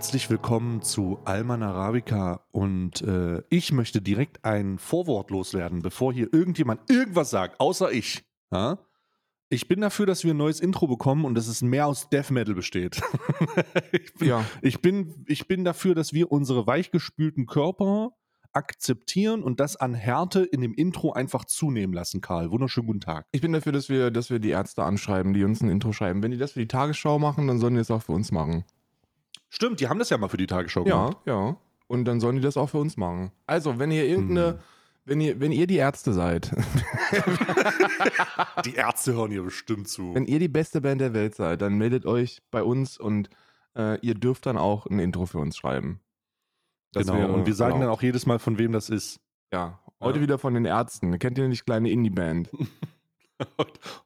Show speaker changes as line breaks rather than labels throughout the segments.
Herzlich willkommen zu Alman Arabica und äh, ich möchte direkt ein Vorwort loswerden, bevor hier irgendjemand irgendwas sagt, außer ich. Ja? Ich bin dafür, dass wir ein neues Intro bekommen und dass es mehr aus Death Metal besteht. ich, bin,
Ja.
ich, bin, ich bin dafür, dass wir unsere weichgespülten Körper akzeptieren und das an Härte in dem Intro einfach zunehmen lassen, Karl. Wunderschönen guten Tag.
Ich bin dafür, dass wir, dass wir die Ärzte anschreiben, die uns ein Intro schreiben. Wenn die das für die Tagesschau machen, dann sollen die das auch für uns machen.
Stimmt, die haben das ja mal für die Tagesschau gemacht.
Ja, ja. Und dann sollen die das auch für uns machen. Also, wenn ihr irgendeine,
Hm.
wenn ihr, wenn ihr die Ärzte seid,
Die Ärzte hören hier bestimmt zu.
wenn ihr die beste Band der Welt seid, dann meldet euch bei uns und äh, ihr dürft dann auch ein Intro für uns schreiben. Das
genau,
wäre
und wir sagen dann
erlaubt.
auch jedes Mal, von wem das ist.
Ja, heute
Ja.
wieder von den Ärzten. Kennt ihr nicht kleine Indie-Band?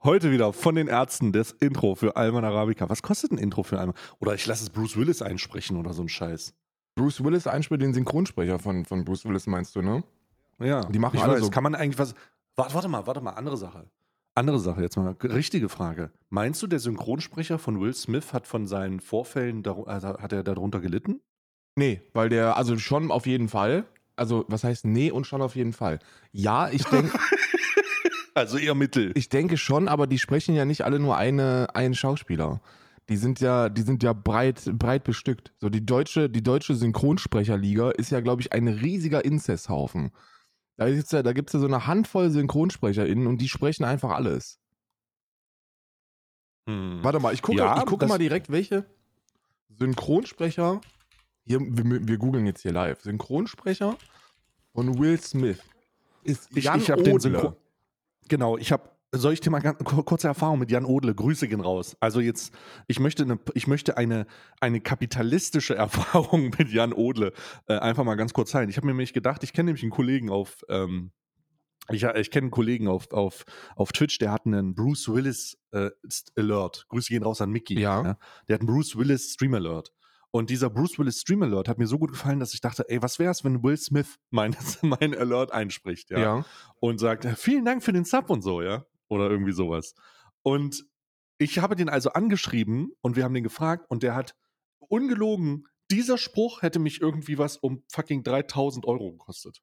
Heute wieder von den Ärzten das Intro für Alman Arabica. Was kostet ein Intro für Alman? Oder ich lasse es Bruce Willis einsprechen oder so ein Scheiß.
Bruce Willis einspielt den Synchronsprecher von, von Bruce Willis, meinst du, ne?
Ja,
Die machen
ich
alle
weiß.
so-
Kann man eigentlich was. Warte, warte mal, warte mal, andere Sache. Andere Sache, jetzt mal richtige Frage. Meinst du, der Synchronsprecher von Will Smith hat von seinen Vorfällen, also hat er darunter gelitten?
Nee, weil der, also schon auf jeden Fall. Also, was heißt nee und schon auf jeden Fall? Ja, ich denke,
Also eher mittel.
ich denke schon, aber die sprechen ja nicht alle nur eine, einen Schauspieler. Die sind ja, die sind ja breit, breit bestückt. So, die deutsche, die deutsche Synchronsprecherliga ist ja, glaube ich, ein riesiger Inzesthaufen. Da gibt's ja, da gibt's ja so eine Handvoll SynchronsprecherInnen und die sprechen einfach alles.
Hm.
Warte mal, ich gucke
Ja,
ich gucke mal direkt, welche Synchronsprecher. Hier, wir, wir googeln jetzt hier live. Synchronsprecher von Will Smith ist
Ich,
Jan
ich den
Odle.
Synchron. Genau, ich habe. Soll ich dir mal ganz, kur- kurze Erfahrung mit Jan Odle? Grüße gehen raus. Also jetzt, ich möchte eine, ich möchte eine, eine kapitalistische Erfahrung mit Jan Odle äh, einfach mal ganz kurz teilen. Ich habe mir nämlich gedacht, ich kenne nämlich einen Kollegen auf, ähm, ich, ich kenne einen Kollegen auf, auf, auf Twitch, der hat einen Bruce Willis äh, Alert. Grüße gehen raus an Mickey.
Ja.
Der hat einen Bruce Willis Stream Alert. Und dieser Bruce Willis Stream Alert hat mir so gut gefallen, dass ich dachte, ey, was wäre es, wenn Will Smith mein, mein Alert einspricht, ja?
Ja.
und sagt, "Äh, vielen Dank für den Sub und so, ja? Oder irgendwie sowas. Und ich habe den also angeschrieben und wir haben den gefragt und der hat ungelogen, dieser Spruch hätte mich irgendwie was um fucking 3000 Euro gekostet.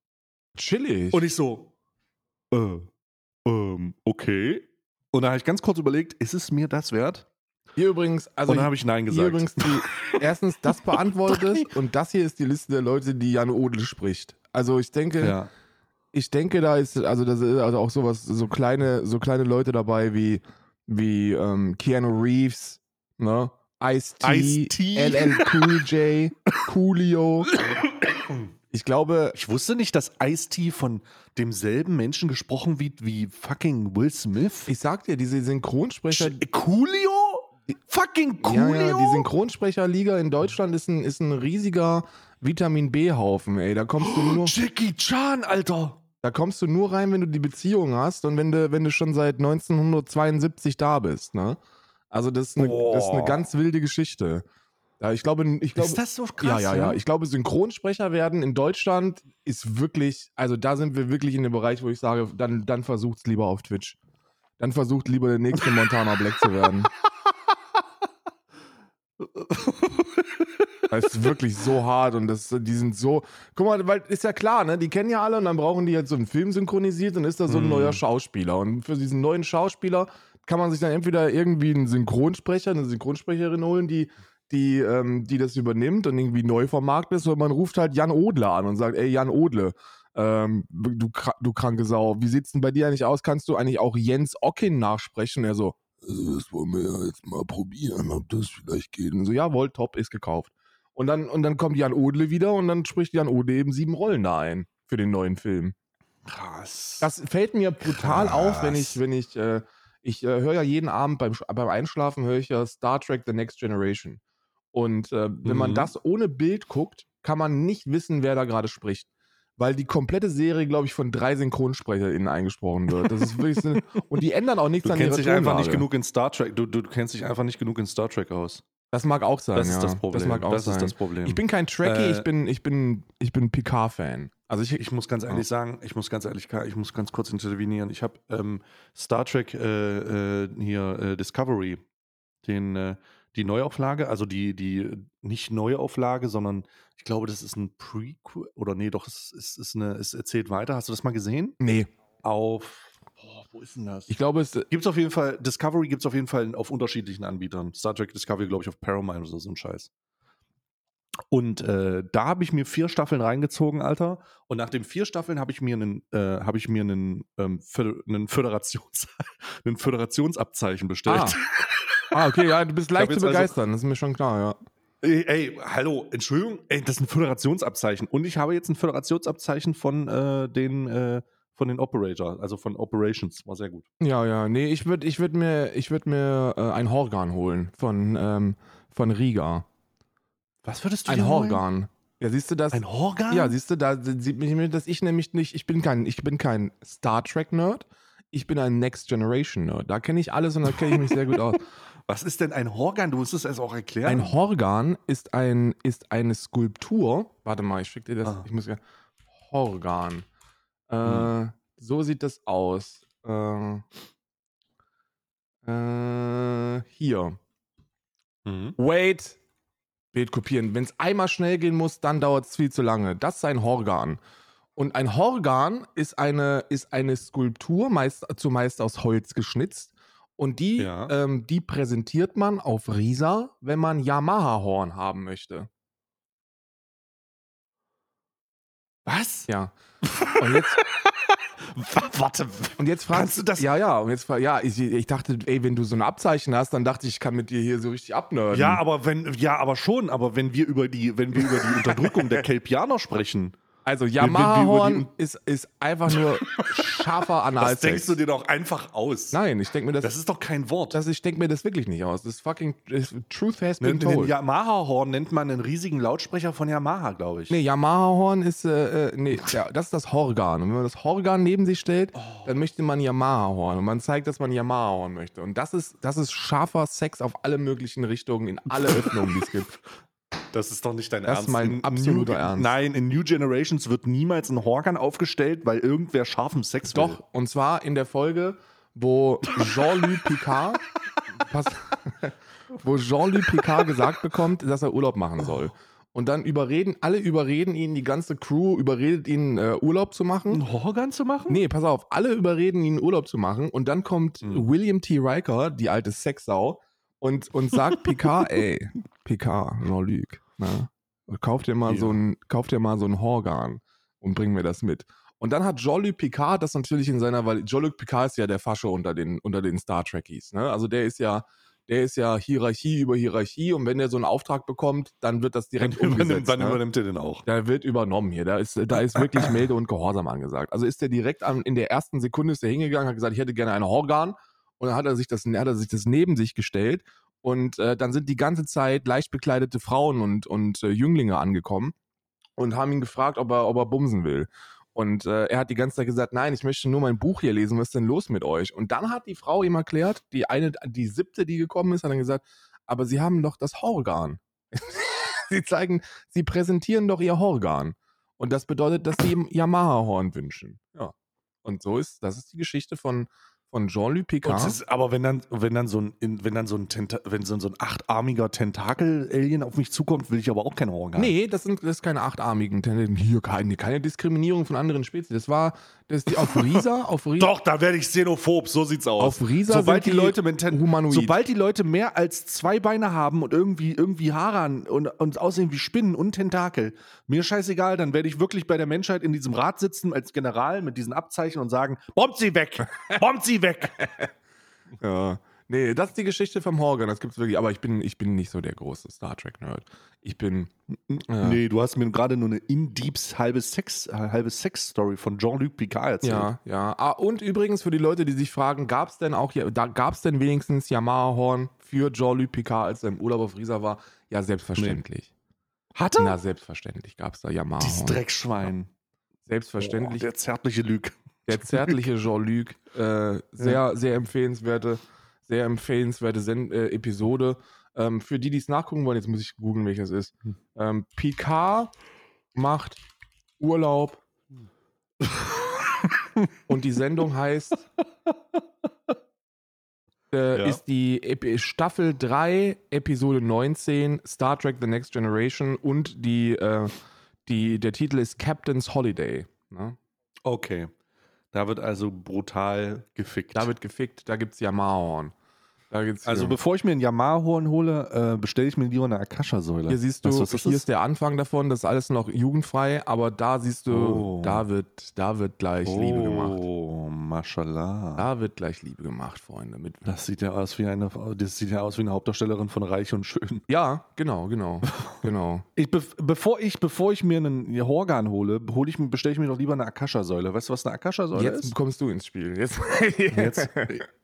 Chillig.
Und ich so, äh, ähm, okay. Und da habe ich ganz kurz überlegt, ist es mir das wert?
Hier übrigens, also
und dann habe ich Nein
hier
gesagt.
übrigens die, erstens das beantwortet und das hier ist die Liste der Leute, die Jan Odle spricht. Also ich denke,
ja.
ich denke, da ist also das ist also auch sowas, so kleine, so kleine Leute dabei wie wie ähm, Keanu Reeves, ne? Ice-T,
Ice-T.
LL Cool J, Coolio. Ich glaube,
Ich wusste nicht, dass Ice-T von demselben Menschen gesprochen wird wie fucking Will Smith.
ich sag dir, diese Synchronsprecher,
Sch- Coolio? Fucking Coolio?
ja, ja, die Synchronsprecherliga in Deutschland ist ein, ist ein riesiger Vitamin B-Haufen, ey. Da kommst du nur,
Jackie Chan, Alter.
da kommst du nur rein, wenn du die Beziehung hast und wenn du, wenn du schon seit 1972 da bist, ne? Also das ist eine, das ist eine ganz wilde Geschichte. Ja, ich glaube, ich glaube,
ist das so
ja,
krass?
ja, ja. Ich glaube, Synchronsprecher werden in Deutschland ist wirklich, also da sind wir wirklich in dem Bereich, wo ich sage, dann, dann versucht's lieber auf Twitch. Dann versucht lieber der nächste Montana Black zu werden. Das ist wirklich so hart und das, die sind so. Guck mal, weil ist ja klar, ne? Die kennen ja alle und dann brauchen die jetzt so einen Film synchronisiert und ist da so ein
Mhm.
neuer Schauspieler. Und für diesen neuen Schauspieler kann man sich dann entweder irgendwie einen Synchronsprecher, eine Synchronsprecherin holen, die, die, ähm, die das übernimmt und irgendwie neu vermarktet ist, oder man ruft halt Jan Odle an und sagt, ey Jan Odle, ähm, du, du kranke Sau, wie sieht's denn bei dir eigentlich aus? Kannst du eigentlich auch Jens Ockin nachsprechen? Er so, "Äh, das wollen wir ja jetzt mal probieren, ob das vielleicht geht. Und so, jawohl, top, ist gekauft. Und dann, und dann kommt Jan Odle wieder und dann spricht Jan Odle eben sieben Rollen da ein für den neuen Film.
Krass.
Das fällt mir brutal auf, wenn
Krass.
ich, wenn ich, äh, ich äh, höre ja jeden Abend beim, beim Einschlafen höre ich ja Star Trek The Next Generation. Und äh, wenn man
Mhm.
das ohne Bild guckt, kann man nicht wissen, wer da gerade spricht. Weil die komplette Serie, glaube ich, von drei SynchronsprecherInnen eingesprochen wird. Das ist wirklich so, und die ändern auch nichts
du
an
kennst
ihrer
dich einfach nicht genug in Star Trek. Du, du kennst dich einfach nicht genug in Star Trek aus.
Das mag auch sein.
Das
ja.
ist das Problem.
Das mag auch
das
sein.
ist das Problem.
Ich bin kein Trekkie,
Äh,
ich bin, ich bin, ich bin Picard-Fan. Also ich,
Ich muss ganz ehrlich sagen, ich muss ganz ehrlich, ich muss ganz kurz intervenieren. Ich habe ähm, Star Trek äh, äh, hier äh, Discovery, den, äh, die Neuauflage, also die, die nicht Neuauflage, sondern ich glaube, das ist ein Prequel oder nee, doch, es, es ist eine, es erzählt weiter. Hast du das mal gesehen?
Nee.
Auf, boah, wo ist denn das?
Ich glaube, es.
Gibt es auf jeden Fall, Discovery gibt es auf jeden Fall auf unterschiedlichen Anbietern. Star Trek Discovery, glaube ich, auf Paramount oder so ein Scheiß. Und äh, da habe ich mir vier Staffeln reingezogen, Alter. Und nach den vier Staffeln habe ich mir einen, äh, habe ich mir einen, ähm, einen, Föderations einen Föderationsabzeichen bestellt.
Ah. ah, okay, ja, du bist leicht zu
also-
begeistern, das ist mir schon klar, ja.
Ey, ey, hallo, Entschuldigung, ey, das ist ein Föderationsabzeichen. Und ich habe jetzt ein Föderationsabzeichen von äh, den äh, von den Operator, also von Operations. War sehr gut.
Ja, ja, nee, ich würde ich würd mir, ich würd mir äh, ein Horgan holen von, ähm, von Riga.
Was würdest
Ein Horgan. Ja, siehst du das?
Ein Horgan?
Ja, siehst du, da sieht mich, dass ich nämlich nicht, ich bin kein, ich bin kein Star Trek Nerd, ich bin ein Next Generation Nerd. Da kenne ich alles und da kenne ich mich sehr gut aus.
Was ist denn ein Horgan? Du musst es erst auch erklären.
Ein Horgan ist ein, ist eine Skulptur. Warte mal, ich schicke dir das.
Ah.
Ich muss ja. Horgan. Äh,
Hm.
So sieht das aus. Äh, äh, hier.
Mhm.
Wait. Bild kopieren. Wenn es einmal schnell gehen muss, dann dauert es viel zu lange. Das ist ein Horgan. Und ein Horgan ist eine, ist eine Skulptur, meist, zumeist aus Holz geschnitzt. Und die,
Ja.
ähm, die präsentiert man auf Risa, wenn man Yamaha-Horn haben möchte.
Was?
Ja. Und jetzt,
Warte.
und jetzt fragst
Kannst du das-
Ja, ja. Und jetzt ja, ich, ich dachte, ey, wenn du so ein Abzeichen hast, dann dachte ich, ich kann mit dir hier so richtig abnörden.
Ja, aber wenn, ja, aber schon, aber wenn wir über die, wenn wir über die Unterdrückung der Kelpianer sprechen,
Also Yamaha-Horn ist, ist einfach nur scharfer
das
Analsex.
denkst du dir doch einfach aus.
Nein, ich denke mir das,
Das ist doch kein Wort.
das, ich denke mir das wirklich nicht aus. Das ist fucking das, Truth has been told.
Yamaha-Horn nennt man einen riesigen Lautsprecher von Yamaha, glaube ich.
Nee, Yamaha-Horn ist, äh, äh, nee, ja, das ist das Horgan. Und wenn man das Horgan neben sich stellt,
Oh.
dann möchte man Yamaha-Horn. Und man zeigt, dass man Yamaha-Horn möchte. Und das ist, das ist scharfer Sex auf alle möglichen Richtungen, in alle Öffnungen, die es gibt.
Das ist doch nicht dein
Das ist
Ernst.
mein
In
absoluter
New,
Ernst.
Nein, in New Generations wird niemals ein Horgan aufgestellt, weil irgendwer scharfen Sex will.
Doch, und zwar in der Folge, wo Jean-Luc Picard, pass, wo Jean-Luc Picard gesagt bekommt, dass er Urlaub machen soll. Und dann überreden, alle überreden ihn, die ganze Crew überredet ihn, äh, Urlaub zu machen.
Ein Horgan zu machen?
Nee, pass auf, alle überreden ihn, Urlaub zu machen. Und dann kommt
Hm.
William T. Riker, die alte Sexsau, und, und sagt Picard, ey, Picard, Jean-Luc, ne? Kauf dir mal
Ja.
so ein, kauf dir mal so ein Horgan und bring mir das mit. Und dann hat Jean-Luc Picard das natürlich in seiner, weil Jean-Luc Picard ist ja der Fasche unter den, unter den Star Trekkies, ne? Also der ist ja, der ist ja Hierarchie über Hierarchie und wenn der so einen Auftrag bekommt, dann wird das direkt
Dann übernimmt,
umgesetzt.
dann
ne?
übernimmt er den auch.
Da wird übernommen hier. Da ist, da ist wirklich Melde und Gehorsam angesagt. Also ist der direkt an, in der ersten Sekunde ist der hingegangen, hat gesagt, ich hätte gerne ein Horgan. Und dann hat er sich das, hat er sich das neben sich gestellt. Und äh, dann sind die ganze Zeit leicht bekleidete Frauen und, und äh, Jünglinge angekommen und haben ihn gefragt, ob er, ob er bumsen will. Und äh, er hat die ganze Zeit gesagt, nein, ich möchte nur mein Buch hier lesen, was ist denn los mit euch? Und dann hat die Frau ihm erklärt, die eine, die siebte, die gekommen ist, hat dann gesagt, aber sie haben doch das Horgan. sie zeigen, sie präsentieren doch ihr Horgan. Und das bedeutet, dass sie ihm Yamaha-Horn wünschen. Ja. Und so ist, das ist die Geschichte von, von Jean-Luc Picard.
ist, aber wenn dann, wenn dann so ein, in- wenn dann so ein, Tenta wenn so ein, so ein achtarmiger Tentakel-Alien auf mich zukommt, will ich aber auch kein Horgan.
Nee, das sind das ist keine achtarmigen Tendenzen. Hier keine, keine Diskriminierung von anderen Spezies. Das war das die auf Risa, auf Risa.
Doch, da werde ich xenophob, so sieht's aus.
Auf Risa
sobald die
die
Leute mit
humanoid.
sobald die Leute mehr als zwei Beine haben und irgendwie irgendwie Haare an und, und aussehen wie Spinnen und Tentakel, mir scheißegal, dann werde ich wirklich bei der Menschheit in diesem Rat sitzen als General mit diesen Abzeichen und sagen, bombt sie weg, bombt sie weg.
Ja. Nee, das ist die Geschichte vom Horgan. Das gibt's wirklich. Aber ich bin, ich bin nicht so der große Star Trek-Nerd. Ich bin. Äh,
Nee, du hast mir gerade nur eine in-deeps halbe Sex äh, halbe Sex-Story von Jean-Luc Picard erzählt.
Ja, ja. Ah, und übrigens für die Leute, die sich fragen, gab es denn auch hier, da gab es denn wenigstens Yamaha-Horn für Jean-Luc Picard, als er im Urlaub auf Risa war? Ja, selbstverständlich.
Hat er?
Na, selbstverständlich gab es da
Dieses
Yamaha-Horn.
Dreckschwein.
Selbstverständlich.
Oh, der zärtliche Lüg.
Der zärtliche Jean-Luc, äh, sehr, sehr empfehlenswerte, sehr empfehlenswerte Sen äh, Episode. Ähm, für die, die es nachgucken wollen, jetzt muss ich googeln, welches ist.
Hm.
Ähm, Picard macht Urlaub und die Sendung heißt äh,
Ja.
ist die Epi Staffel 3, Episode 19, Star Trek The Next Generation und die, äh, die, der Titel ist Captain's Holiday. Ne?
Okay. Da wird also brutal gefickt.
Da wird gefickt, da gibt es Yamahorn.
Also bevor ich mir ein Yamaha-Horn hole, äh, bestelle ich mir lieber eine Akasha-Säule.
hier siehst du,
Weißt was das
hier ist der Anfang davon, das ist alles noch jugendfrei, aber da siehst du,
Oh.
da, wird, da wird gleich Liebe gemacht.
Mashallah.
Da wird gleich Liebe gemacht, Freunde. Mit,
Das sieht ja aus wie eine, das sieht ja aus wie eine Hauptdarstellerin von Reich und Schön.
ja, genau, genau, genau.
Ich, be bevor, ich, bevor ich mir einen Horgan hole, hole ich, bestelle ich mir doch lieber eine Akasha-Säule. Weißt du, was eine Akasha-Säule
Jetzt
ist?
kommst du ins Spiel. Jetzt,
Jetzt,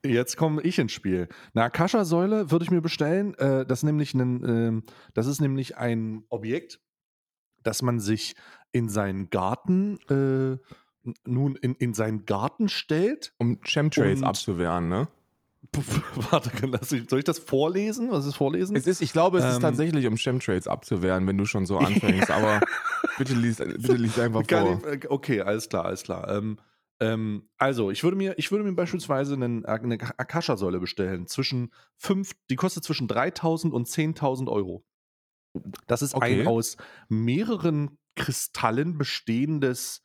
jetzt komme ich ins Spiel. Eine Akasha-Säule würde ich mir bestellen. Äh, das, ist nämlich ein, ähm, das ist nämlich ein Objekt, das man sich in seinen Garten, äh, nun in, in seinen Garten stellt.
um Chemtrails abzuwehren, ne?
Warte, kann das, soll ich das vorlesen? Was ist vorlesen?
Es ist, ich glaube, es ist
Ähm.
tatsächlich, um Chemtrails abzuwehren, wenn du schon so anfängst, aber bitte lies, bitte lies einfach vor.
ich, äh, okay, alles klar, alles klar. Ähm, ähm, also, ich würde mir, ich würde mir beispielsweise einen, eine Akasha-Säule bestellen. Zwischen fünf, die kostet zwischen 3000 und 10.000 Euro. Das ist
Okay.
ein aus mehreren Kristallen bestehendes.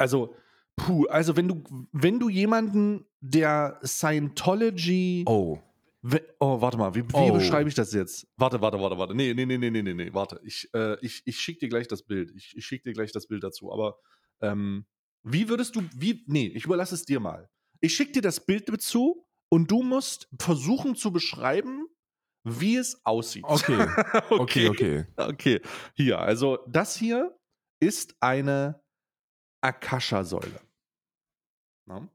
Also, puh, also wenn du, wenn du jemanden, der Scientology.
Oh,
We- Oh, warte mal, wie, wie
Oh.
beschreibe ich das jetzt? Warte, warte, warte, warte. Nee, nee, nee, nee, nee, nee, nee, warte. Ich, äh, ich, ich schicke dir gleich das Bild. Ich, ich schicke dir gleich das Bild dazu. Aber ähm, wie würdest du, wie, nee, ich überlasse es dir mal. Ich schicke dir das Bild dazu und du musst versuchen zu beschreiben, wie es aussieht.
okay, okay, okay.
Okay, hier, also das hier ist eine Akasha-Säule. Na?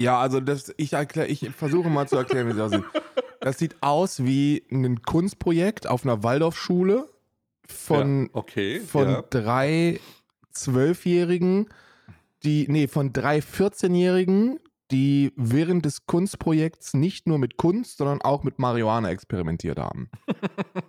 Ja, also das, ich erkläre, ich versuche mal zu erklären, wie es aussieht. Das sieht aus wie ein Kunstprojekt auf einer Waldorfschule von,
ja, okay,
von
ja.
drei Zwölfjährigen, die, nee, von drei 14-Jährigen, die während des Kunstprojekts nicht nur mit Kunst, sondern auch mit Marihuana experimentiert haben.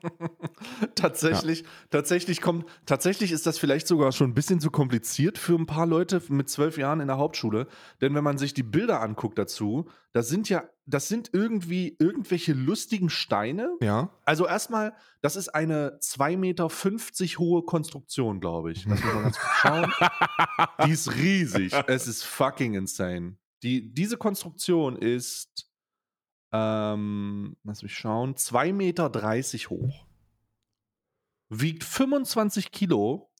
tatsächlich, tatsächlich kommt, tatsächlich ist das vielleicht sogar schon ein bisschen zu kompliziert für ein paar Leute mit zwölf Jahren in der Hauptschule. Denn wenn man sich die Bilder anguckt dazu, das sind ja, das sind irgendwie irgendwelche lustigen Steine.
Ja.
Also erstmal, das ist eine 2,50 Meter hohe Konstruktion, glaube ich. Lass mich mal ganz kurz schauen. Die ist riesig. Es ist fucking insane. Die, diese Konstruktion ist, ähm, lass mich schauen, 2,30 Meter hoch. Wiegt 25 Kilo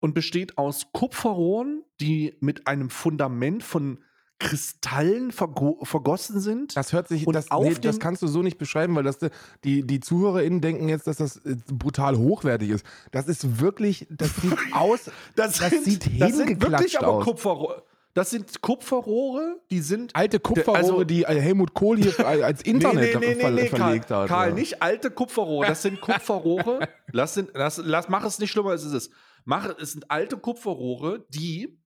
und besteht aus Kupferrohren, die mit einem Fundament von Kristallen vergo vergossen sind.
Das hört sich,
Und
das,
auf
nee, das kannst du so nicht beschreiben, weil das, die, die ZuhörerInnen denken jetzt, dass das äh, brutal hochwertig ist. Das ist wirklich, das sieht aus, das sieht
das sind wirklich aber
aus.
Kupferrohre. Das sind Kupferrohre, die sind
alte Kupferrohre,
Also-
die Helmut Kohl hier als Internet ver verlegt
Karl,
hat.
Karl,
ja.
nicht alte Kupferrohre. Das sind Kupferrohre. lass, den, lass, lass, mach es nicht schlimmer, als es ist. Mach, es sind alte Kupferrohre, die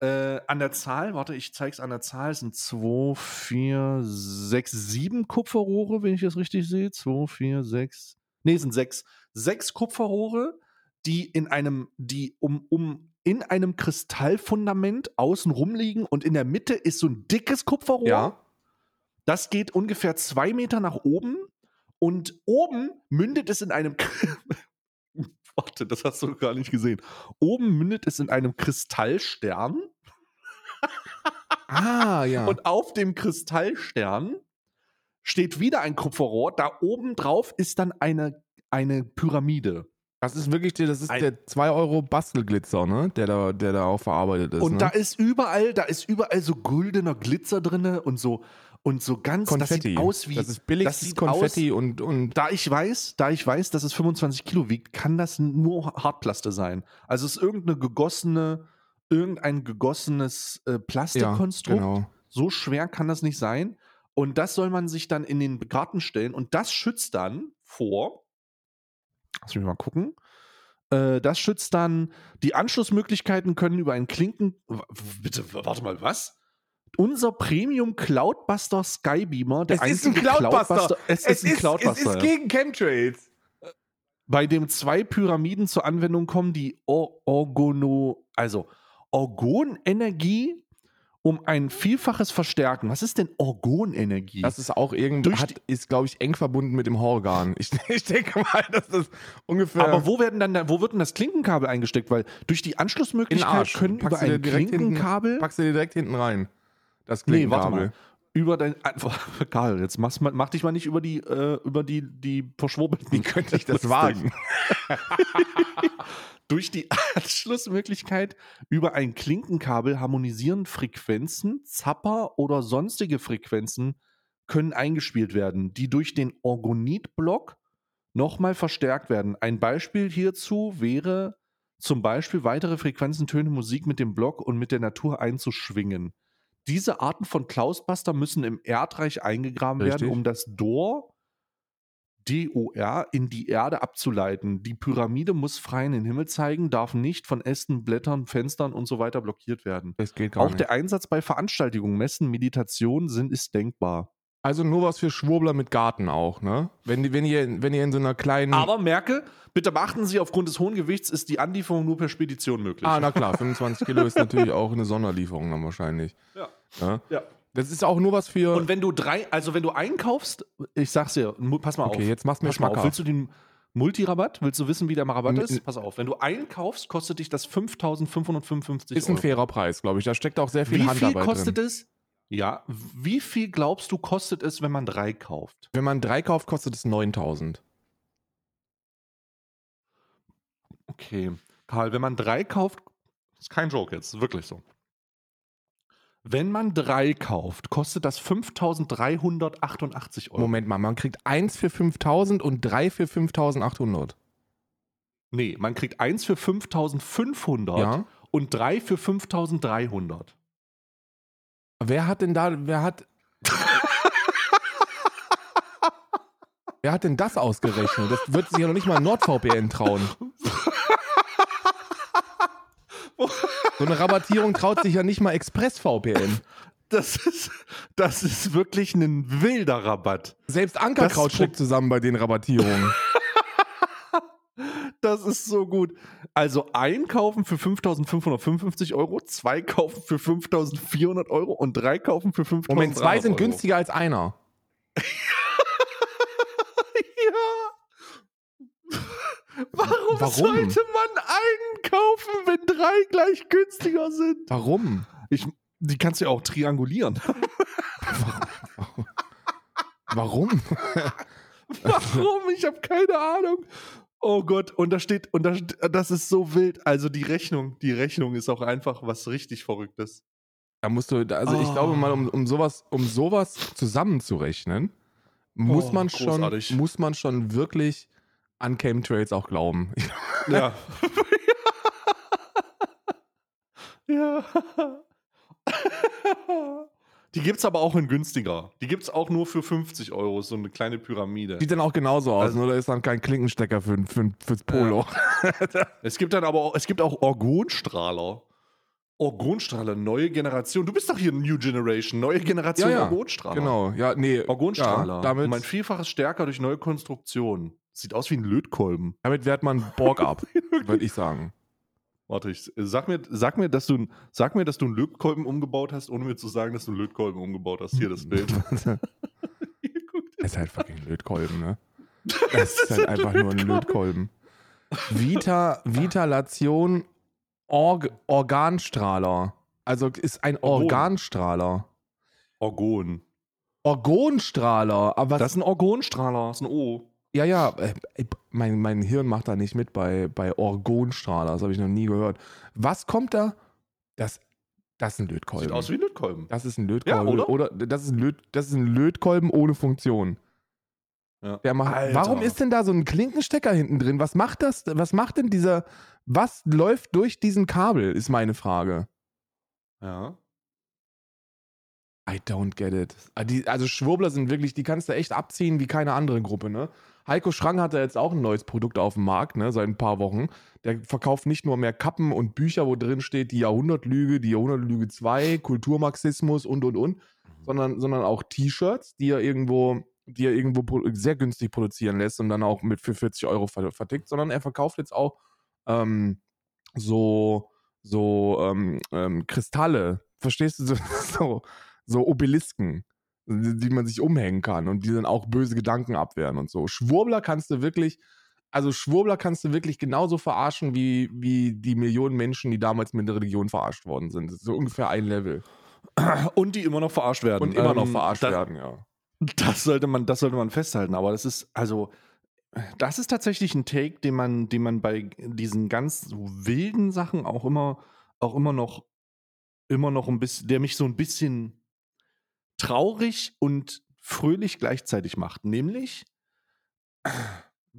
äh, an der Zahl, warte, ich zeig's an der Zahl, es sind 2, 4, 6, 7 Kupferrohre, wenn ich das richtig sehe. 2, 4, 6. Nee, es sind 6. Sechs Kupferrohre, die in einem, die um, um in einem Kristallfundament außen rumliegen und in der Mitte ist so ein dickes Kupferrohr.
Ja.
Das geht ungefähr zwei Meter nach oben und oben mündet es in einem. Warte, das hast du gar nicht gesehen. Oben mündet es in einem Kristallstern
Ah, ja.
und auf dem Kristallstern steht wieder ein Kupferrohr. Da oben drauf ist dann eine, eine Pyramide.
Das ist wirklich, der- das ist
Ein-
der 2 Euro Bastelglitzer, ne? Der da, der da auch verarbeitet ist.
Und
ne?
da ist überall, da ist überall so goldener Glitzer drinne und so und so ganz.
Konfetti.
Das sieht aus wie.
das ist billigstes
das
Konfetti und, und
Da ich weiß, da ich weiß, dass es 25 Kilo wiegt, kann das nur Hartplaste sein. Also es ist irgendeine gegossene, irgendein gegossenes äh,
ja,
Plastikkonstrukt.
genau.
So schwer kann das nicht sein. Und das soll man sich dann in den Garten stellen und das schützt dann vor. Lass mich mal gucken. Äh, das schützt dann, die Anschlussmöglichkeiten können über einen Klinken. Bitte, warte mal, was? Unser Premium Cloudbuster Skybeamer, der
Es ist ein
einzige
Cloudbuster.
Es, ist ein Cloudbuster. ja
gegen Chemtrails.
bei dem zwei Pyramiden zur Anwendung kommen, die Or Orgono, also Orgonenergie um ein Vielfaches verstärken. Was ist denn Orgonenergie?
Das ist auch irgendwie, hat, ist, glaube ich, eng verbunden mit dem Horgan. Ich, ich denke mal, dass das ungefähr.
Aber wo werden dann, da- wo wird denn das Klinkenkabel eingesteckt? Weil durch die Anschlussmöglichkeit können
Packst
über ein
direkt
Klinkenkabel.
Hinten, packst du dir direkt hinten rein. Das
nee, warte
Klinkenkabel.
mal. Über dein Karl, jetzt machst, mal- mach dich mal nicht über die, äh, über die, die verschwurbelten.
Wie könnte ich das wagen?
Durch die Anschlussmöglichkeit über ein Klinkenkabel harmonisieren Frequenzen, Zapper oder sonstige Frequenzen können eingespielt werden, die durch den Orgonitblock nochmal verstärkt werden. Ein Beispiel hierzu wäre zum Beispiel weitere Frequenzen, Töne, Musik mit dem Block und mit der Natur einzuschwingen. Diese Arten von Klausbuster müssen im Erdreich eingegraben
Richtig.
werden, um das Dor DOR in die Erde abzuleiten. Die Pyramide muss frei in den Himmel zeigen, darf nicht von Ästen, Blättern, Fenstern und so weiter blockiert werden.
Das geht gar
Auch
nicht.
der Einsatz bei Veranstaltungen, Messen, Meditationen sind ist denkbar.
Also nur was für Schwurbler mit Garten auch, ne? Wenn, wenn, ihr, wenn ihr in so einer kleinen.
Aber merke, bitte beachten Sie, aufgrund des hohen Gewichts ist die Anlieferung nur per Spedition möglich.
ah, na klar, 25 Kilo ist natürlich auch eine Sonderlieferung dann wahrscheinlich.
ja.
Ne?
ja.
Das ist auch nur was für.
Und wenn du drei, also wenn du einkaufst, ich sag's dir, pass mal auf.
okay, jetzt machst du mir
mal auf, willst du den Multirabatt? Willst du wissen, wie der Rabatt
N-
ist? Pass auf, wenn du einkaufst, kostet dich das 5.555
Ist ein
Euro.
fairer Preis, glaube ich. Da steckt auch sehr viel
Wie viel
Handarbeit
kostet
drin.
es? Ja, wie viel glaubst du kostet es, wenn man drei kauft?
Wenn man drei kauft, kostet es 9000.
Okay, Karl, wenn man drei kauft, ist kein Joke jetzt, ist wirklich so. Wenn man drei kauft, kostet das 5.388 Euro.
Moment mal, man kriegt eins für 5000 und drei für 5800.
Nee, man kriegt eins für 5.500
Ja.
und drei für 5.300.
Wer hat denn da, wer hat. wer hat denn das ausgerechnet? Das wird sich ja noch nicht mal NordVPN trauen. So eine Rabattierung traut sich ja nicht mal ExpressVPN.
Das ist, das ist wirklich ein wilder Rabatt.
Selbst Ankerkraut steckt zusammen bei den Rabattierungen.
Das ist so gut. Also einkaufen für 5.555 Euro, zwei kaufen für 5.400 Euro und drei kaufen für 5.000
Moment, zwei sind
Euro.
günstiger als einer.
Warum,
Warum?
sollte man einen kaufen, wenn drei gleich günstiger sind?
Warum?
Ich, die kannst du ja auch triangulieren.
Warum?
Warum? Ich habe keine Ahnung. Oh Gott, und da steht, und da, das ist so wild. Also die Rechnung, die Rechnung ist auch einfach was richtig Verrücktes.
Da musst du, also ich
Oh.
glaube mal, um, um sowas, um sowas zusammenzurechnen, muss
Oh,
man schon,
großartig.
muss man schon wirklich an Chemtrails auch glauben.
Ja. ja. Die gibt es aber auch in günstiger. Die gibt es auch nur für 50 Euro, so eine kleine Pyramide.
Sieht dann auch genauso aus,
Also-
nur da ist dann kein Klinkenstecker für, für, fürs Polo.
Es gibt dann aber auch, es gibt auch Orgonstrahler. Orgonstrahler, neue Generation. Du bist doch hier New Generation, neue Generation
Ja, ja,
Orgonstrahler.
Genau, ja, nee.
Orgonstrahler.
Ja, damit,
um ein Vielfaches stärker durch neue Konstruktion. Sieht aus wie ein Lötkolben.
damit wehrt man Borg ab, würde ich sagen.
Warte, ich, sag, mir, sag, mir, dass du, ein- sag mir, dass du einen Lötkolben umgebaut hast, ohne mir zu sagen, dass du einen Lötkolben umgebaut hast. Hier das Bild. Hier,
Das ist halt fucking Lötkolben, ne? Das ist halt einfach nur ein Lötkolben. Vita, Vitalation Org, Organstrahler. Also ist ein. Organstrahler.
Orgon.
Orgonstrahler. Aber was,
Das ist ein Orgonstrahler, das ist ein O.
ja, ja, äh, mein, mein Hirn macht da nicht mit bei, bei Orgonstrahler. Das habe ich noch nie gehört. Was kommt da? Das, das ist ein Lötkolben.
Sieht aus wie ein Lötkolben.
Das ist ein Lötkolben.
Ja, oder?
das, ist ein Löt, das ist ein Lötkolben ohne Funktion.
Ja.
Der macht, warum ist denn da so ein Klinkenstecker hinten drin? Was macht das? Was macht denn dieser. Was läuft durch diesen Kabel, ist meine Frage.
Ja.
I don't get it. Ah, Also Schwurbler sind wirklich, die kannst du echt abziehen wie keine andere Gruppe, ne? Heiko Schrang hat ja jetzt auch ein neues Produkt auf dem Markt, ne, seit ein paar Wochen. Der verkauft nicht nur mehr Kappen und Bücher, wo drin steht die Jahrhundertlüge, die Jahrhundertlüge 2, Kulturmarxismus und und und, sondern, sondern auch T-Shirts, die er irgendwo, die er irgendwo sehr günstig produzieren lässt und dann auch mit für 40 Euro ver- vertickt, sondern er verkauft jetzt auch ähm, so, so ähm, ähm, Kristalle, verstehst du, so, so, so Obelisken, die, man sich umhängen kann und die dann auch böse Gedanken abwehren und so. Schwurbler kannst du wirklich, also Schwurbler kannst du wirklich genauso verarschen wie, wie die Millionen Menschen, die damals mit der Religion verarscht worden sind. Das ist so ungefähr ein Level.
Und die immer noch verarscht werden.
Und immer noch
Ähm,
verarscht
das,
werden, ja.
Das sollte man, das sollte man festhalten. Aber das ist, also, das ist tatsächlich ein Take, den man, den man bei diesen ganz wilden Sachen auch immer, auch immer noch, immer noch ein bisschen, der mich so ein bisschen traurig und fröhlich gleichzeitig macht. Nämlich,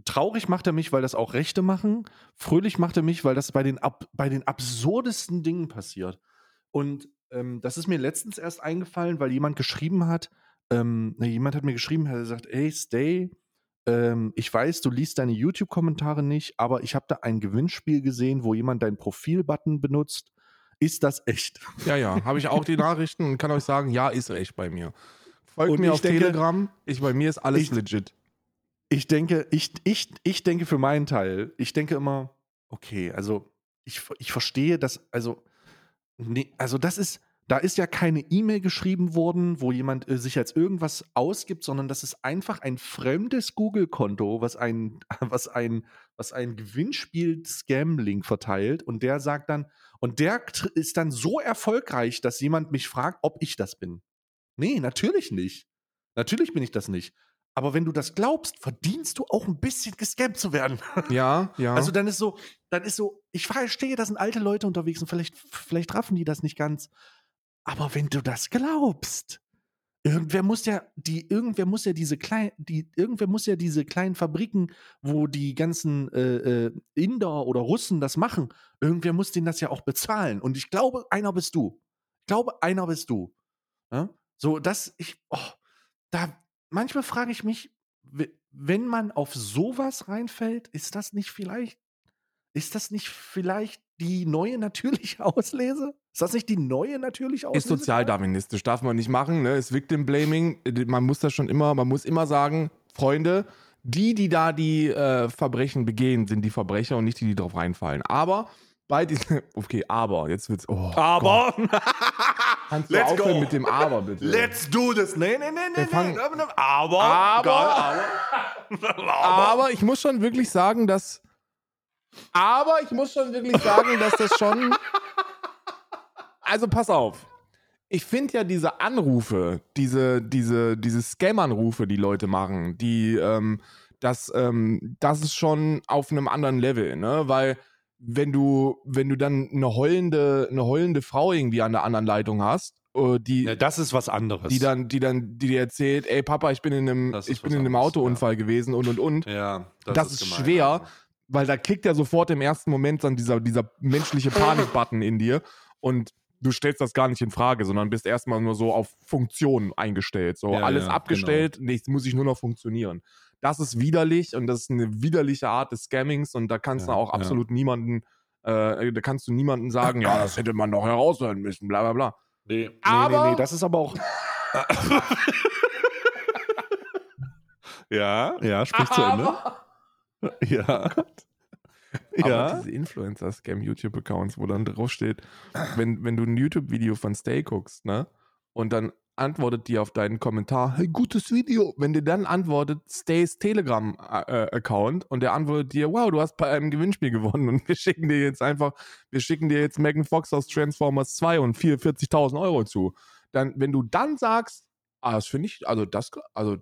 traurig macht er mich, weil das auch Rechte machen. Fröhlich macht er mich, weil das bei den, ab, bei den absurdesten Dingen passiert. Und ähm, das ist mir letztens erst eingefallen, weil jemand geschrieben hat, ähm, jemand hat mir geschrieben, hat gesagt, ey, Stay, ähm, ich weiß, du liest deine YouTube-Kommentare nicht, aber ich habe da ein Gewinnspiel gesehen, wo jemand deinen Profil-Button benutzt. Ist das echt?
Ja, ja, habe ich auch die Nachrichten und kann euch sagen, ja, ist echt bei mir. Folgt
Und
mir auf
denke-
Telegram, ich, bei mir ist alles
Ich-
legit.
Ich denke, ich, ich, ich denke für meinen Teil, ich denke immer, okay, also ich, ich verstehe das, also, nee, also das ist, da ist ja keine E-Mail geschrieben worden, wo jemand äh, sich als irgendwas ausgibt, sondern das ist einfach ein fremdes Google-Konto, was ein, was ein, was ein Gewinnspiel-Scam-Link verteilt und der sagt dann, und der ist dann so erfolgreich, dass jemand mich fragt, ob ich das bin. Nee, natürlich nicht. Natürlich bin ich das nicht. Aber wenn du das glaubst, verdienst du auch ein bisschen gescampt zu werden.
Ja, ja.
Also dann ist so, dann ist so, ich verstehe, da sind alte Leute unterwegs und vielleicht, vielleicht raffen die das nicht ganz. Aber wenn du das glaubst, irgendwer muss ja, die, irgendwer muss ja diese kleinen, die, irgendwer muss ja diese kleinen Fabriken, wo die ganzen äh, äh, Inder oder Russen das machen, irgendwer muss denen das ja auch bezahlen. Und ich glaube, einer bist du. Ich glaube, einer bist du. Ja? So, dass ich, oh, da, manchmal frage ich mich, wenn man auf sowas reinfällt, ist das nicht vielleicht, ist das nicht vielleicht die neue natürliche Auslese? Ist das nicht die neue natürliche Auslese?
ist sozialdarwinistisch, darf man nicht machen, ne? Ist Victim Blaming. Man muss das schon immer, man muss immer sagen, Freunde, die, die da die äh, Verbrechen begehen, sind die Verbrecher und nicht die, die drauf reinfallen. Aber bei diesen, okay, aber, jetzt wird's, oh,
Aber,
kannst du
let's
aufhören
go.
mit dem Aber, bitte.
let's do this. Nee, nee, nee, nee, nee. Aber,
Aber-
aber,
Aber ich muss schon wirklich sagen, dass. Aber ich muss schon wirklich sagen, dass das schon. Also pass auf. Ich finde ja diese Anrufe, diese, diese, diese Scam-Anrufe, die Leute machen, die, ähm, das, ähm, das ist schon auf einem anderen Level, ne? Weil wenn du, wenn du dann eine heulende, eine heulende Frau irgendwie an der anderen Leitung hast, äh, die,
Ja, das ist was anderes.
die dann, die dann, die dir erzählt, ey Papa, ich bin in einem,
Das ist
ich bin in einem
anderes,
Autounfall gewesen und und und.
ja,
Das, ist,
gemein.
schwer, weil da klickt ja sofort im ersten Moment dann dieser, dieser menschliche Panik-Button in dir und du stellst das gar nicht in Frage, sondern bist erstmal nur so auf Funktion eingestellt. So
Ja,
alles
ja,
abgestellt, nichts muss ich nur noch funktionieren. Das ist widerlich und das ist eine widerliche Art des Scammings und da kannst
Ja,
du auch
ja.
absolut niemanden, äh, da kannst du niemanden sagen, ja, das hätte man doch heraushören müssen, bla bla bla.
Nee, nee,
Aber-
nee, nee, das ist aber auch. ja, ja, sprich zu Ende. Ja.
Aber
Ja.
diese Influencer-Scam-YouTube-Accounts, wo dann draufsteht, wenn, wenn du ein YouTube-Video von Stay guckst, ne? Und dann antwortet die auf deinen Kommentar, hey, gutes Video. Wenn dir dann antwortet Stays Telegram-Account und der antwortet dir, wow, du hast bei einem Gewinnspiel gewonnen und wir schicken dir jetzt einfach, wir schicken dir jetzt Megan Fox aus Transformers 2 und 44.000 Euro zu. Dann, wenn du dann sagst, ah, das finde ich, also das, also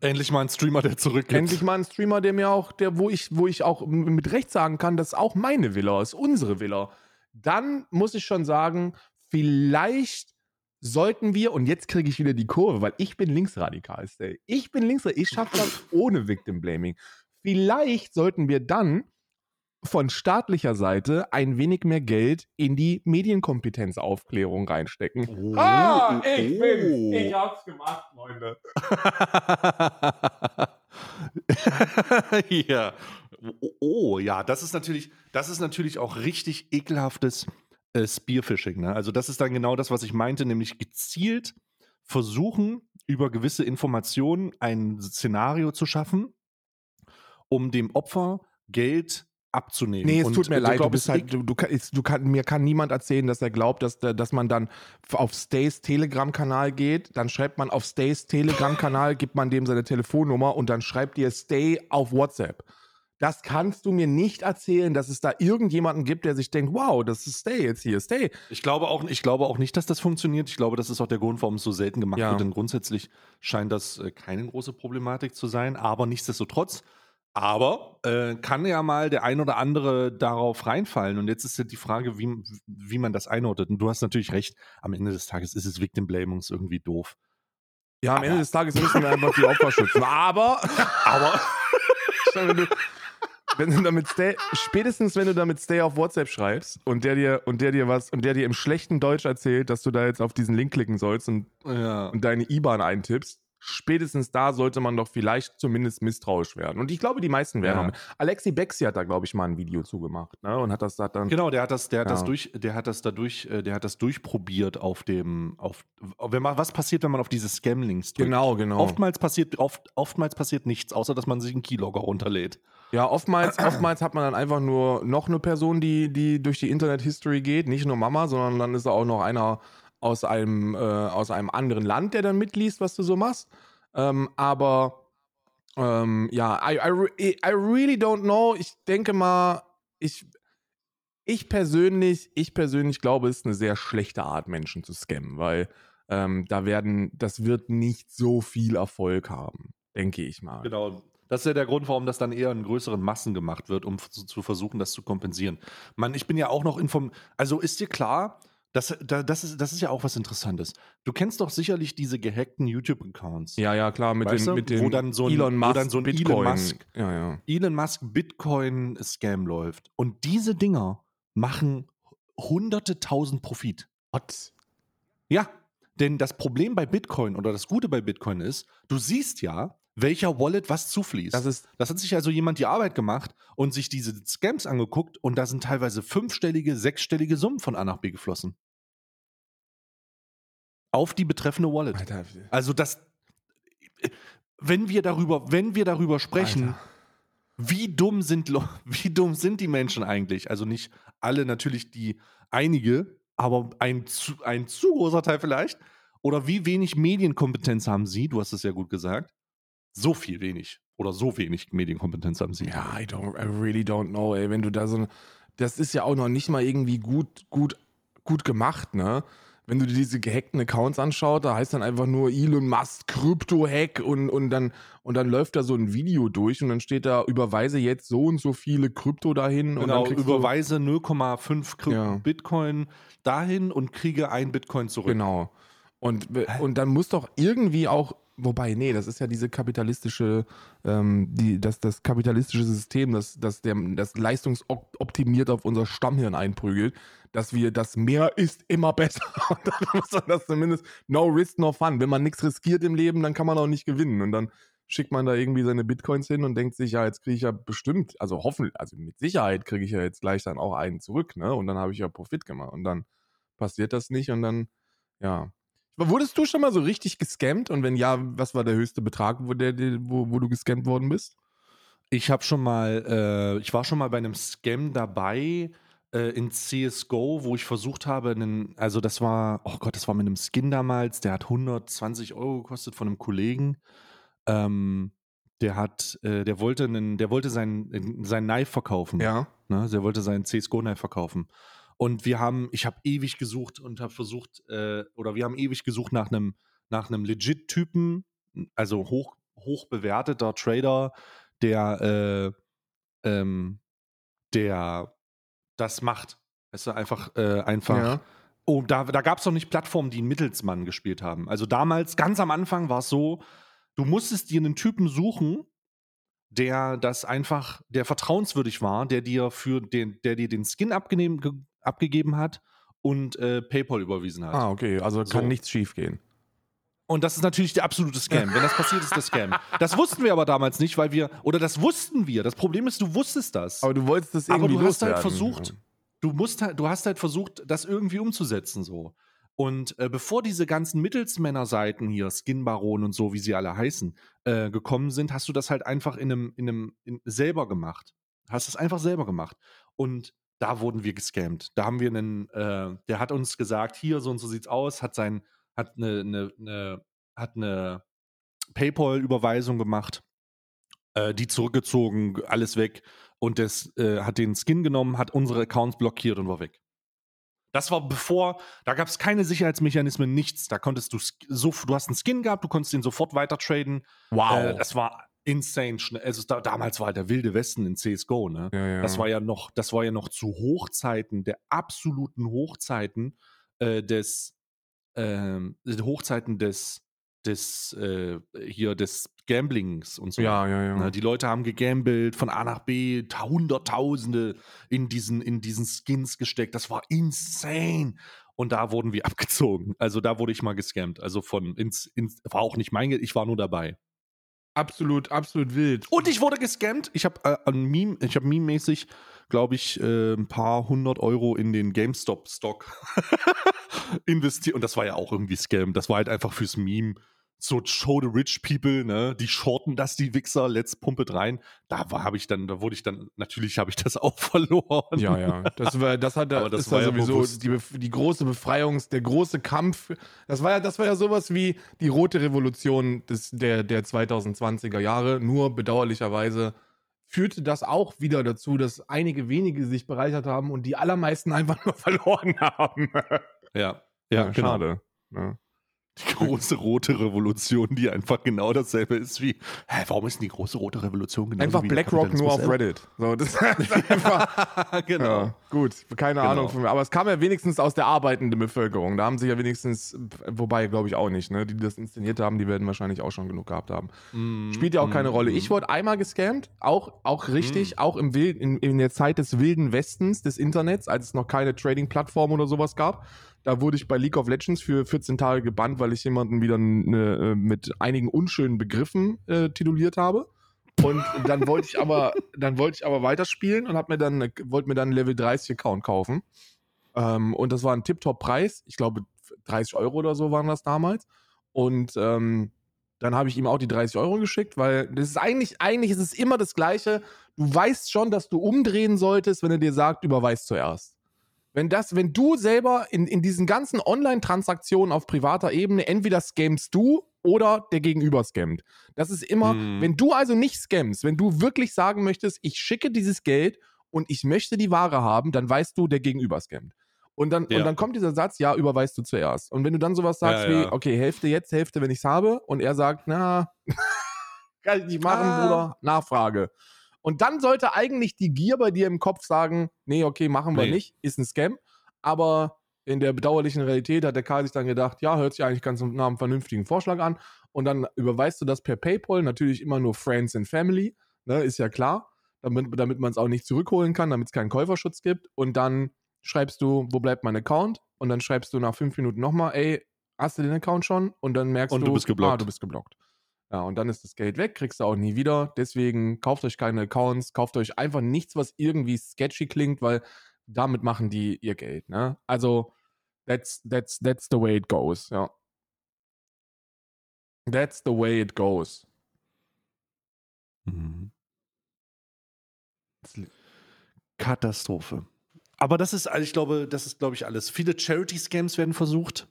Endlich mal ein Streamer, der zurückgeht.
Endlich mal ein Streamer, der mir auch, der, wo ich, wo ich auch mit Recht sagen kann, das ist auch meine Villa, ist unsere Villa. Dann muss ich schon sagen, vielleicht sollten wir, und jetzt kriege ich wieder die Kurve, weil ich bin linksradikal, Stay. Ich bin linksradikal, ich schaffe das ohne Victim Blaming. Vielleicht sollten wir dann von staatlicher Seite ein wenig mehr Geld in die Medienkompetenzaufklärung reinstecken.
Oh,
Ah, ich
oh.
bin's. Ich hab's gemacht, Freunde.
ja. Oh, oh, ja, das ist natürlich, das ist natürlich auch richtig ekelhaftes äh, Spearfishing. Ne? Also das ist dann genau das, was ich meinte, nämlich gezielt versuchen, über gewisse Informationen ein Szenario zu schaffen, um dem Opfer Geld abzunehmen.
Nee, es
Und,
tut mir leid, du bist halt, du, du, du kann, mir kann niemand erzählen, dass er glaubt, dass, dass man dann auf Stays Telegram-Kanal geht, dann schreibt man auf Stays Telegram-Kanal, gibt man dem seine Telefonnummer und dann schreibt dir Stay auf WhatsApp. Das kannst du mir nicht erzählen, dass es da irgendjemanden gibt, der sich denkt, wow, das ist Stay jetzt hier, Stay.
Ich glaube, auch, ich glaube auch nicht, dass das funktioniert. Ich glaube, das ist auch der Grund, warum es so selten gemacht
Ja.
wird. Denn grundsätzlich scheint das äh, keine große Problematik zu sein. Aber nichtsdestotrotz, aber äh, kann ja mal der ein oder andere darauf reinfallen. Und jetzt ist ja die Frage, wie, wie man das einordnet. Und du hast natürlich recht, am Ende des Tages ist es Victim Blamings irgendwie doof.
Ja, am Ende des Tages müssen wir einfach die Opfer schützen. Aber,
Aber
wenn du, wenn du damit Stay, spätestens wenn du damit Stay auf WhatsApp schreibst und der dir und der dir was und der dir im schlechten Deutsch erzählt, dass du da jetzt auf diesen Link klicken sollst und,
ja.
und deine IBAN eintippst, spätestens da sollte man doch vielleicht zumindest misstrauisch werden. Und ich glaube, die meisten werden.
Ja.
Alexi Bexi hat da, glaube ich, mal ein Video zugemacht, ne? Und hat das hat dann.
Genau, der hat das, der hat das
Ja.
durch, der hat das dadurch, äh, der hat das durchprobiert auf dem, auf, wenn man, was passiert, wenn man auf diese Scam-Links drückt?
Genau, genau.
Oftmals passiert, oft, oftmals passiert nichts, außer dass man sich einen Keylogger runterlädt.
Ja, oftmals, oftmals hat man dann einfach nur noch eine Person, die, die durch die Internet-History geht, nicht nur Mama, sondern dann ist da auch noch einer aus einem, äh, aus einem anderen Land, der dann mitliest, was du so machst. Ähm, aber ähm, ja, I, I, I really don't know. Ich denke mal, ich, ich persönlich, ich persönlich glaube, es ist eine sehr schlechte Art, Menschen zu scammen, weil ähm, da werden, das wird nicht so viel Erfolg haben, denke ich mal.
Genau. Das ist ja der Grund, warum das dann eher in größeren Massen gemacht wird, um zu, zu versuchen, das zu kompensieren. Mann, ich bin ja auch noch informiert. Also ist dir klar, das, da, das, ist, das ist ja auch was Interessantes. Du kennst doch sicherlich diese gehackten YouTube-Accounts.
Ja, ja, klar, mit
Weißt
dem,
du,
mit dem
wo dann so ein-
Elon
wo
Musk,
dann so ein Elon
Bitcoin.
Musk-
Ja, ja.
Elon Musk Bitcoin-Scam läuft. Und diese Dinger machen hunderte tausend Profit.
What?
Ja, denn das Problem bei Bitcoin oder das Gute bei Bitcoin ist, du siehst ja, welcher Wallet was zufließt.
Das ist,
Das hat sich also jemand die Arbeit gemacht und sich diese Scams angeguckt und da sind teilweise fünfstellige, sechsstellige Summen von A nach B geflossen. Auf die betreffende Wallet.
Alter,
Also das, wenn wir darüber, wenn wir darüber sprechen,
Alter.
wie dumm sind, wie dumm sind die Menschen eigentlich? Also nicht alle natürlich, die einige, aber ein zu, ein zu großer Teil vielleicht. Oder wie wenig Medienkompetenz haben sie? Du hast es ja gut gesagt. So viel wenig. Oder so wenig Medienkompetenz haben sie.
Ja, I don't, I really don't know, ey. Wenn du da so, ein- das ist ja auch noch nicht mal irgendwie gut, gut, gut gemacht, ne? Wenn du dir diese gehackten Accounts anschaust, da heißt dann einfach nur Elon Musk Krypto-Hack und, und, dann, und dann läuft da so ein Video durch und dann steht da, überweise jetzt so und so viele Krypto dahin und
Genau, überweise 0,5 Kry-
Ja.
Bitcoin dahin und kriege ein Bitcoin zurück.
Genau. Und, und dann muss doch irgendwie auch, wobei, nee, das ist ja diese kapitalistische, ähm, die, das, das kapitalistische System, das, das, der, das leistungsoptimiert auf unser Stammhirn einprügelt, dass wir das mehr ist immer besser. Und dann muss man das zumindest no risk, no fun. Wenn man nichts riskiert im Leben, dann kann man auch nicht gewinnen. Und dann schickt man da irgendwie seine Bitcoins hin und denkt sich, ja, jetzt kriege ich ja bestimmt, also hoffentlich, also mit Sicherheit kriege ich ja jetzt gleich dann auch einen zurück, ne? Und dann habe ich ja Profit gemacht. Und dann passiert das nicht und dann, ja. Wurdest du schon mal so richtig gescammt? Und wenn ja, was war der höchste Betrag, wo, der, wo, wo du gescammt worden bist?
Ich habe schon mal, äh, ich war schon mal bei einem Scam dabei äh, in CSGO, wo ich versucht habe, einen, also das war, oh Gott, das war mit einem Skin damals, der hat 120 Euro gekostet von einem Kollegen. Ähm, der hat, äh, der wollte einen, der wollte sein, sein Knife verkaufen.
Ja.
Ne? Der wollte seinen CSGO-Knife verkaufen. Und wir haben, ich habe ewig gesucht und habe versucht, äh, oder wir haben ewig gesucht nach einem, nach einem legit-Typen, also hoch, hoch bewerteter Trader, der, äh, ähm, der das macht. Weißt du, einfach, äh, einfach.
Ja.
Oh, da, da gab es noch nicht Plattformen, die einen Mittelsmann gespielt haben. Also damals, ganz am Anfang war es so, du musstest dir einen Typen suchen, der das einfach, der vertrauenswürdig war, der dir für den, der dir den Skin abgenehm, ge, abgegeben hat und äh, PayPal überwiesen hat.
Ah, okay. Also kann
So.
nichts schief gehen.
Und das ist natürlich der absolute Scam. Wenn das passiert, ist das Scam. Das wussten wir aber damals nicht, weil wir, oder das wussten wir. Das Problem ist, du wusstest das.
Aber du wolltest das
Aber
irgendwie
du hast halt versucht, du musst halt, du hast halt versucht, das irgendwie umzusetzen so. Und äh, bevor diese ganzen Mittelsmänner-Seiten hier, Skin-Baron und so, wie sie alle heißen, äh, gekommen sind, hast du das halt einfach in einem, in einem in, selber gemacht. Hast es einfach selber gemacht. Und da wurden wir gescammt. Da haben wir einen, äh, der hat uns gesagt, hier, so und so sieht's aus, hat sein, hat eine, eine, eine hat eine PayPal-Überweisung gemacht, äh, die zurückgezogen, alles weg und das äh, hat den Skin genommen, hat unsere Accounts blockiert und war weg. Das war bevor, da gab es keine Sicherheitsmechanismen, nichts. Da konntest du so, du hast einen Skin gehabt, du konntest den sofort weiter traden.
Wow.
Äh, das war insane schnell. Also da, damals war halt der wilde Westen in CSGO, ne?
Ja, ja.
Das war ja noch, das war ja noch zu Hochzeiten, der absoluten Hochzeiten äh, des, ähm, Hochzeiten des, des, äh, hier des Gamblings und so.
ja, ja, ja.
Ne, die Leute haben gegambelt von A nach B, ta- Hunderttausende in diesen, in diesen Skins gesteckt. Das war insane. Und da wurden wir abgezogen. Also da wurde ich mal gescammt. Also von ins, ins war auch nicht mein ich war nur dabei.
Absolut, absolut wild.
Und ich wurde gescammt. Ich habe äh, an Meme, ich habe meme-mäßig, glaube ich, äh, ein paar hundert Euro in den GameStop-Stock investiert. Und das war ja auch irgendwie Scam. Das war halt einfach fürs Meme. So show the rich people, ne? Die shorten das, die Wichser, let's pump it rein. Da war, habe ich dann, da wurde ich dann, natürlich habe ich das auch verloren.
Ja, ja. Das, war, das hat
Aber das war
ja
ja
sowieso die, die große Befreiungs-, der große Kampf. Das war ja, das war ja sowas wie die rote Revolution des, der, der 2020er Jahre. Nur bedauerlicherweise führte das auch wieder dazu, dass einige wenige sich bereichert haben und die allermeisten einfach nur verloren haben.
Ja, ja, genau.
schade. Ja.
Die große rote Revolution, die einfach genau dasselbe ist wie, hä, warum ist denn die große rote Revolution genau
Einfach BlackRock nur auf Reddit. So, das ist einfach.
genau.
Ja, gut, keine
Genau.
Ahnung von mir. Aber es kam ja wenigstens aus der arbeitenden Bevölkerung. Da haben sie ja wenigstens, wobei glaube ich auch nicht, ne? Die, die das inszeniert haben, die werden wahrscheinlich auch schon genug gehabt haben.
Mm,
Spielt ja auch keine
mm,
Rolle.
mm.
Ich wurde einmal gescammt, auch, auch richtig, auch im Wild, in, in der Zeit des wilden Westens des Internets, als es noch keine Trading-Plattform oder sowas gab. Da wurde ich bei League of Legends für 14 Tage gebannt, weil ich jemanden wieder ne, äh, mit einigen unschönen Begriffen äh, tituliert habe. Und dann wollte ich aber, dann wollte ich aber weiterspielen und hab mir dann, wollte mir dann einen Level 30 Account kaufen. Ähm, und das war ein Tip-Top-Preis. Ich glaube, 30 Euro oder so waren das damals. Und ähm, dann habe ich ihm auch die 30 Euro geschickt, weil das ist eigentlich, eigentlich ist es immer das Gleiche. Du weißt schon, dass du umdrehen solltest, wenn er dir sagt, überweist zuerst. Wenn das, wenn du selber in, in diesen ganzen Online-Transaktionen auf privater Ebene entweder scammst du oder der Gegenüber scammt. Das ist immer,
Mhm.
wenn du also nicht scammst, wenn du wirklich sagen möchtest, ich schicke dieses Geld und ich möchte die Ware haben, dann weißt du, der Gegenüber scammt. Und dann,
Ja.
und dann kommt dieser Satz, ja, überweist du zuerst. Und wenn du dann sowas sagst
Ja,
wie,
ja.
okay, Hälfte jetzt, Hälfte, wenn ich es habe, und er sagt, na, kann ich nicht machen,
Ah.
Bruder, Nachfrage. Und dann sollte eigentlich die Gier bei dir im Kopf sagen, nee, okay, machen wir
Nee.
nicht, ist ein Scam. Aber in der bedauerlichen Realität hat der Karl sich dann gedacht, ja, hört sich eigentlich ganz nach einem vernünftigen Vorschlag an. Und dann überweist du das per PayPal, natürlich immer nur Friends and Family, ne, ist ja klar, damit, damit man es auch nicht zurückholen kann, damit es keinen Käuferschutz gibt. Und dann schreibst du, wo bleibt mein Account? Und dann schreibst du nach fünf Minuten nochmal, ey, hast du den Account schon? Und dann merkst
Und
du,
du bist geblockt.
ah, du bist geblockt. Ja, und dann ist das Geld weg, kriegst du auch nie wieder. Deswegen kauft euch keine Accounts, kauft euch einfach nichts, was irgendwie sketchy klingt, weil damit machen die ihr Geld. Ne? Also, that's, that's, that's the way it goes, ja. That's the way it goes.
Mhm. Katastrophe. Aber das ist, also ich glaube, das ist, glaube ich, alles. Viele Charity-Scams werden versucht.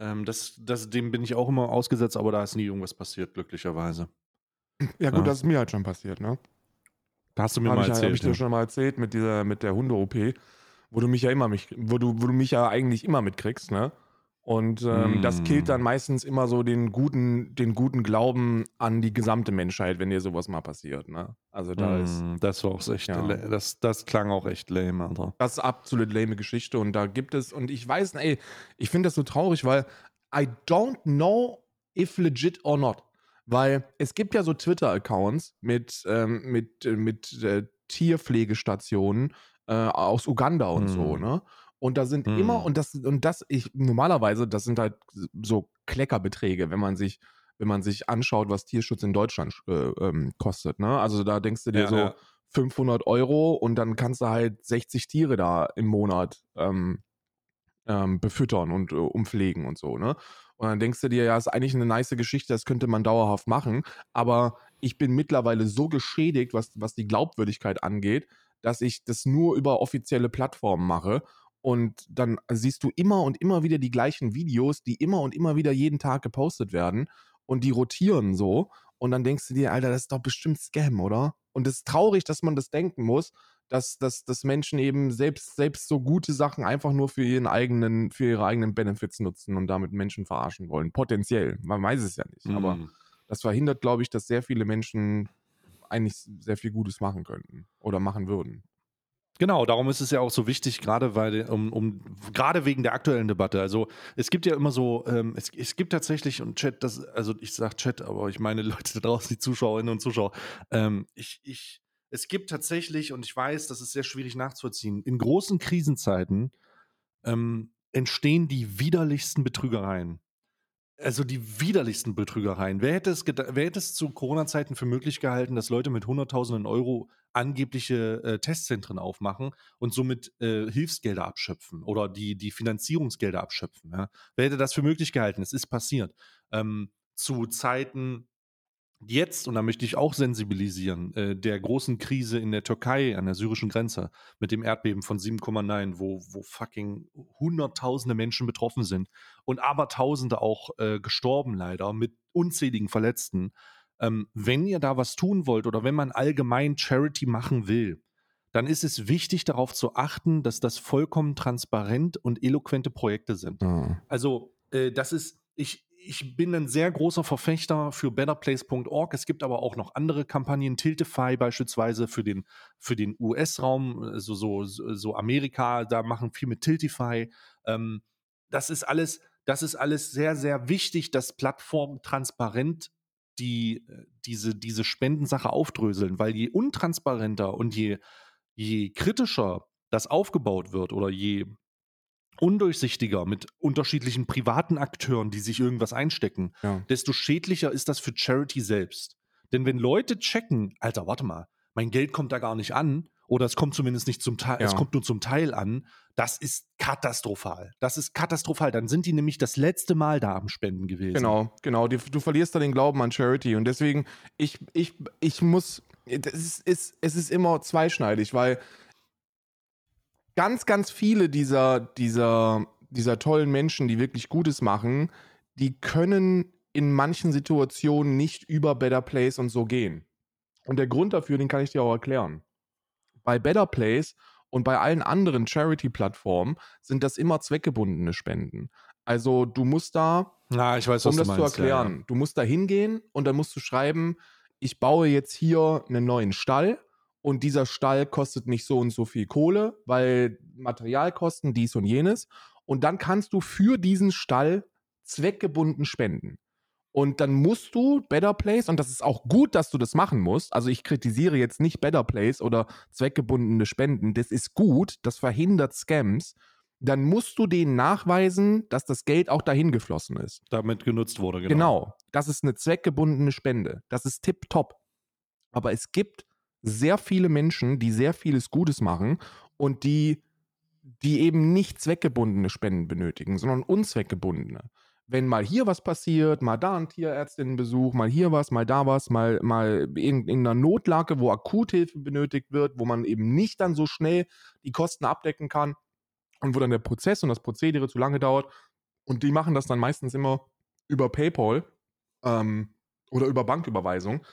Ähm, das, das, dem bin ich auch immer ausgesetzt, aber da ist nie irgendwas passiert, glücklicherweise.
Ja, gut,
Ja.
das ist mir halt schon passiert, ne?
Da hast du mir
Habe
mal
ich, hab
erzählt.
ich dir
ja.
schon mal erzählt mit dieser, mit der Hunde-OP, wo du mich ja immer mich, wo du, wo du mich ja eigentlich immer mitkriegst, ne? Und ähm, das
Mm.
killt dann meistens immer so den guten, den guten Glauben an die gesamte Menschheit, wenn dir sowas mal passiert, ne? Also da ist
Mm, das war auch echt,
Ja.
das, das klang auch echt lame, Alter.
das ist absolut lame Geschichte und da gibt es, und ich weiß, ey, ich finde das so traurig, weil I don't know if legit or not. Weil es gibt ja so Twitter-Accounts mit, ähm, mit, äh, mit äh, Tierpflegestationen äh, aus Uganda und so,
Hm.
ne? Und da sind
Hm.
immer, und das, und das, ich, normalerweise, das sind halt so Kleckerbeträge, wenn man sich, wenn man sich anschaut, was Tierschutz in Deutschland äh, ähm, kostet, ne? Also da denkst du dir
Ja,
so,
ja.
500 Euro und dann kannst du halt 60 Tiere da im Monat ähm, ähm, befüttern und äh, umpflegen und so, ne? Und dann denkst du dir, ja, ist eigentlich eine nice Geschichte, das könnte man dauerhaft machen, aber ich bin mittlerweile so geschädigt, was, was die Glaubwürdigkeit angeht, dass ich das nur über offizielle Plattformen mache. Und dann siehst du immer und immer wieder die gleichen Videos, die immer und immer wieder jeden Tag gepostet werden. Und die rotieren so. Und dann denkst du dir, Alter, das ist doch bestimmt Scam, oder? Und es ist traurig, dass man das denken muss, dass, dass, dass Menschen eben selbst, selbst so gute Sachen einfach nur für ihren eigenen, für ihre eigenen Benefits nutzen und damit Menschen verarschen wollen. Potenziell. Man weiß es ja nicht. Mm. Aber mhm. das verhindert, glaube ich, dass sehr viele Menschen eigentlich sehr viel Gutes machen könnten oder machen würden.
Genau, darum ist es ja auch so wichtig, gerade weil um, um gerade wegen der aktuellen Debatte. Also es gibt ja immer so, ähm, es, es gibt tatsächlich und Chat, das, also ich sage Chat, aber ich meine Leute da draußen, die Zuschauerinnen und Zuschauer. Ähm, ich, ich, es gibt tatsächlich und ich weiß, das ist sehr schwierig nachzuvollziehen. In großen Krisenzeiten ähm, entstehen die widerlichsten Betrügereien also die widerlichsten Betrügereien. Wer hätte es, wer hätte es zu Corona-Zeiten für möglich gehalten, dass Leute mit Hunderttausenden Euro angebliche äh, Testzentren aufmachen und somit äh, Hilfsgelder abschöpfen oder die, die Finanzierungsgelder abschöpfen? Ja? Wer hätte das für möglich gehalten? Es ist passiert. Ähm, zu Zeiten jetzt, und da möchte ich auch sensibilisieren, äh, der großen Krise in der Türkei an der syrischen Grenze mit dem Erdbeben von 7,9, wo, wo fucking hunderttausende Menschen betroffen sind und abertausende auch äh, gestorben leider mit unzähligen Verletzten. Ähm, wenn ihr da was tun wollt oder wenn man allgemein Charity machen will, dann ist es wichtig darauf zu achten, dass das vollkommen transparent und eloquente Projekte sind. Mhm. Also äh, das ist, ich, ich bin ein sehr großer Verfechter für betterplace.org. Es gibt aber auch noch andere Kampagnen, Tiltify beispielsweise für den, für den US-Raum, also so, so Amerika, da machen viel mit Tiltify. Ähm, das ist alles, das ist alles sehr, sehr wichtig, dass Plattformen transparent die, diese, diese Spendensache aufdröseln, weil je untransparenter und je, je kritischer das aufgebaut wird oder je undurchsichtiger mit unterschiedlichen privaten Akteuren, die sich irgendwas einstecken, ja. desto schädlicher ist das für Charity selbst. Denn wenn Leute checken, Alter, warte mal, mein Geld kommt da gar nicht an, oder es kommt zumindest nicht zum Teil, ja. es kommt nur zum Teil an, das ist katastrophal. Das ist katastrophal. Dann sind die nämlich das letzte Mal da am Spenden gewesen.
Genau, genau. Du, du verlierst da den Glauben an Charity. Und deswegen, ich, ich, ich muss, es ist, es ist immer zweischneidig, weil ganz, ganz viele dieser, dieser, dieser tollen Menschen, die wirklich Gutes machen, die können in manchen Situationen nicht über Better Place und so gehen. Und der Grund dafür, den kann ich dir auch erklären. Bei Better Place und bei allen anderen Charity-Plattformen sind das immer zweckgebundene Spenden. Also du musst da,
Na, ich weiß,
um das
meinst,
zu erklären, ja, ja. du musst da hingehen und dann musst du schreiben, ich baue jetzt hier einen neuen Stall und dieser Stall kostet nicht so und so viel Kohle, weil Materialkosten, dies und jenes. Und dann kannst du für diesen Stall zweckgebunden spenden. Und dann musst du Better Place, und das ist auch gut, dass du das machen musst. Also ich kritisiere jetzt nicht Better Place oder zweckgebundene Spenden. Das ist gut, das verhindert Scams. Dann musst du denen nachweisen, dass das Geld auch dahin geflossen ist.
Damit genutzt wurde,
genau. Genau. Das ist eine zweckgebundene Spende. Das ist tipptopp. Aber es gibt sehr viele Menschen, die sehr vieles Gutes machen und die, die eben nicht zweckgebundene Spenden benötigen, sondern unzweckgebundene. Wenn mal hier was passiert, mal da ein Tierärztinnenbesuch, mal hier was, mal da was, mal, mal in, in einer Notlage, wo Akuthilfe benötigt wird, wo man eben nicht dann so schnell die Kosten abdecken kann und wo dann der Prozess und das Prozedere zu lange dauert. Und die machen das dann meistens immer über PayPal ähm, oder über Banküberweisung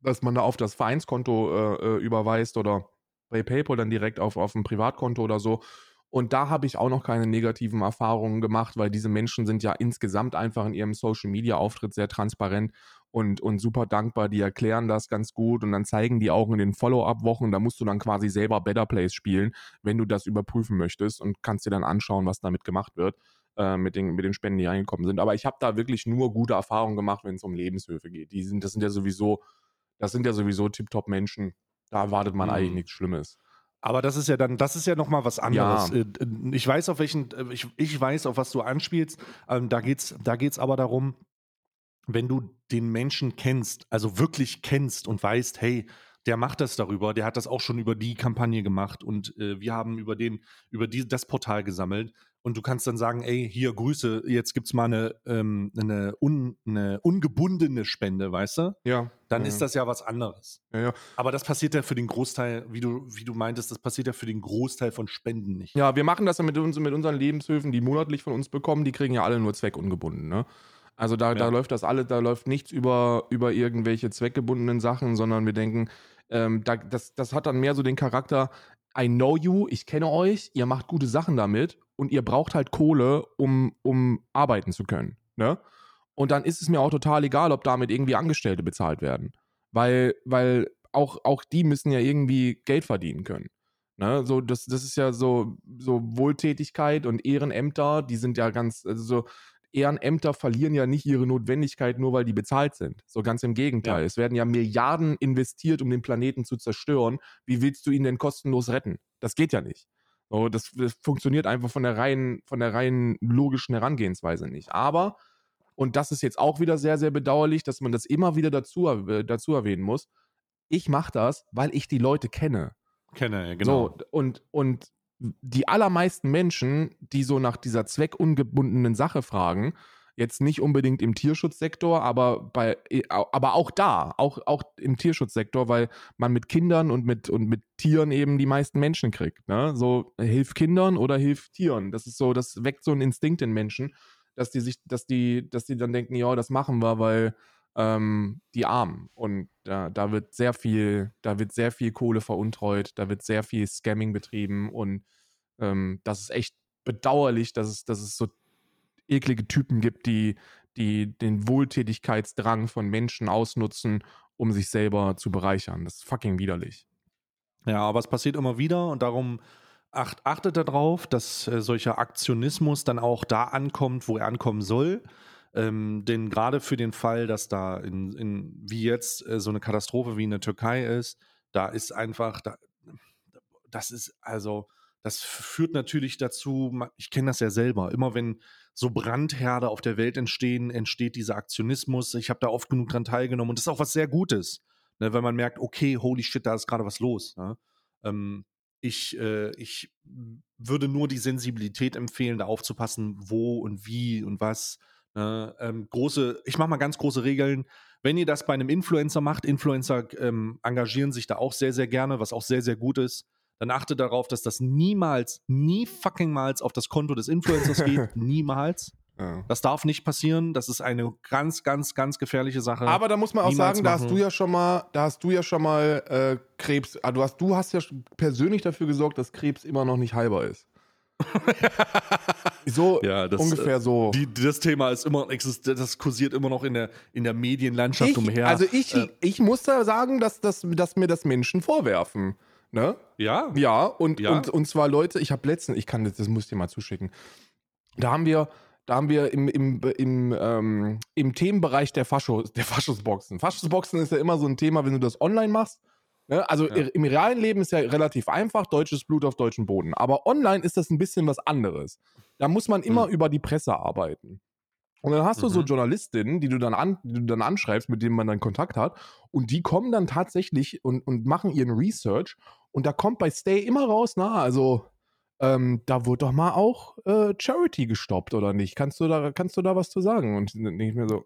dass man da auf das Vereinskonto äh, äh, überweist oder bei PayPal dann direkt auf, auf ein Privatkonto oder so. Und da habe ich auch noch keine negativen Erfahrungen gemacht, weil diese Menschen sind ja insgesamt einfach in ihrem Social Media Auftritt sehr transparent und, und super dankbar. Die erklären das ganz gut und dann zeigen die auch in den Follow-up-Wochen, da musst du dann quasi selber Better Place spielen, wenn du das überprüfen möchtest und kannst dir dann anschauen, was damit gemacht wird, äh, mit, den, mit den Spenden, die reingekommen sind. Aber ich habe da wirklich nur gute Erfahrungen gemacht, wenn es um Lebenshöfe geht. Die sind, das sind ja sowieso das sind ja sowieso tiptop Menschen. Da erwartet man mhm. eigentlich nichts Schlimmes.
Aber das ist ja dann, das ist ja nochmal was anderes. Ja. Äh, ich weiß, auf welchen, äh, ich, ich weiß, auf was du anspielst. Ähm, da geht's, da geht's aber darum, wenn du den Menschen kennst, also wirklich kennst und weißt, hey, der macht das darüber, der hat das auch schon über die Kampagne gemacht und äh, wir haben über den, über die, das Portal gesammelt und du kannst dann sagen, ey, hier Grüße, jetzt gibt's mal eine, ähm, eine, un, eine ungebundene Spende, weißt du?
Ja.
Dann
ja,
ist das ja was anderes.
Ja, ja.
Aber das passiert ja für den Großteil, wie du, wie du meintest, das passiert ja für den Großteil von Spenden nicht.
Ja, wir machen das ja mit, uns, mit unseren Lebenshilfen, die monatlich von uns bekommen, die kriegen ja alle nur zweckungebunden, ne? Also da, da
Ja.
läuft das alle, da läuft nichts über, über irgendwelche zweckgebundenen Sachen, sondern wir denken, ähm, da, das, das hat dann mehr so den Charakter, I know you, ich kenne euch, ihr macht gute Sachen damit und ihr braucht halt Kohle, um, um arbeiten zu können. Ne? Und dann ist es mir auch total egal, ob damit irgendwie Angestellte bezahlt werden. Weil, weil auch, auch die müssen ja irgendwie Geld verdienen können. Ne? So, das, das ist ja so, so Wohltätigkeit und Ehrenämter, die sind ja ganz, also so, Ehrenämter verlieren ja nicht ihre Notwendigkeit, nur weil die bezahlt sind. So ganz im Gegenteil.
Ja.
Es werden ja Milliarden investiert, um den Planeten zu zerstören. Wie willst du ihn denn kostenlos retten? Das geht ja nicht. So, das, das funktioniert einfach von der reinen, von der reinen logischen Herangehensweise nicht. Aber, und das ist jetzt auch wieder sehr, sehr bedauerlich, dass man das immer wieder dazu, äh, dazu erwähnen muss. Ich mache das, weil ich die Leute kenne.
Kenne, genau.
So, und, und die allermeisten Menschen, die so nach dieser zweckungebundenen Sache fragen, jetzt nicht unbedingt im Tierschutzsektor, aber bei, aber auch da, auch, auch im Tierschutzsektor, weil man mit Kindern und mit, und mit Tieren eben die meisten Menschen kriegt. Ne? So, hilf Kindern oder hilf Tieren. Das ist so, das weckt so einen Instinkt in Menschen, dass die sich, dass die, dass die dann denken, ja, das machen wir, weil ähm, die Armen. Und da, da wird sehr viel, da wird sehr viel Kohle veruntreut, da wird sehr viel Scamming betrieben und ähm, das ist echt bedauerlich, dass es, dass es so eklige Typen gibt, die, die den Wohltätigkeitsdrang von Menschen ausnutzen, um sich selber zu bereichern. Das ist fucking widerlich.
Ja, aber es passiert immer wieder und darum acht, achtet darauf, dass äh, solcher Aktionismus dann auch da ankommt, wo er ankommen soll. Ähm, denn gerade für den Fall, dass da in, in wie jetzt äh, so eine Katastrophe wie in der Türkei ist, da ist einfach, da, das ist also, das führt natürlich dazu, ich kenne das ja selber, immer wenn so Brandherde auf der Welt entstehen, entsteht dieser Aktionismus. Ich habe da oft genug dran teilgenommen und das ist auch was sehr Gutes, ne, wenn man merkt, okay, holy shit, da ist gerade was los. Ne? Ähm, ich, äh, ich würde nur die Sensibilität empfehlen, da aufzupassen, wo und wie und was. Ne? Ähm, große, ich mache mal ganz große Regeln. Wenn ihr das bei einem Influencer macht, Influencer ähm, engagieren sich da auch sehr, sehr gerne, was auch sehr, sehr gut ist. Dann achtet darauf, dass das niemals, nie fucking mals auf das Konto des Influencers geht. niemals.
Ja.
Das darf nicht passieren. Das ist eine ganz, ganz, ganz gefährliche Sache.
Aber da muss man auch
Niemals
sagen, da hast du ja schon mal, da hast du ja schon mal äh, Krebs, ah, du hast, du hast ja persönlich dafür gesorgt, dass Krebs immer noch nicht heilbar ist. so
Ja, das,
ungefähr so.
Die, das Thema ist immer, exist- das kursiert immer noch in der, in der Medienlandschaft
ich,
umher.
Also ich,
Äh,
ich muss da sagen, dass, dass, dass mir das Menschen vorwerfen. Ne?
ja,
Ja, und,
Ja.
Und, und zwar Leute, ich habe letztens, ich kann das, das muss ich dir mal zuschicken. Da haben wir, da haben wir im, im, im, ähm, im Themenbereich der, Fascho, der Faschosboxen. Faschosboxen ist ja immer so ein Thema, wenn du das online machst. Ne? Also
Ja.
im realen Leben ist ja relativ einfach, deutsches Blut auf deutschem Boden. Aber online ist das ein bisschen was anderes. Da muss man immer
Mhm.
über die Presse arbeiten. Und dann hast du so
Mhm.
Journalistinnen, die du dann an, die du dann anschreibst, mit denen man dann Kontakt hat, und die kommen dann tatsächlich und, und machen ihren Research und da kommt bei Stay immer raus, na, also ähm, da wurde doch mal auch äh, Charity gestoppt, oder nicht? Kannst du da, kannst du da was zu sagen? Und ich mir so,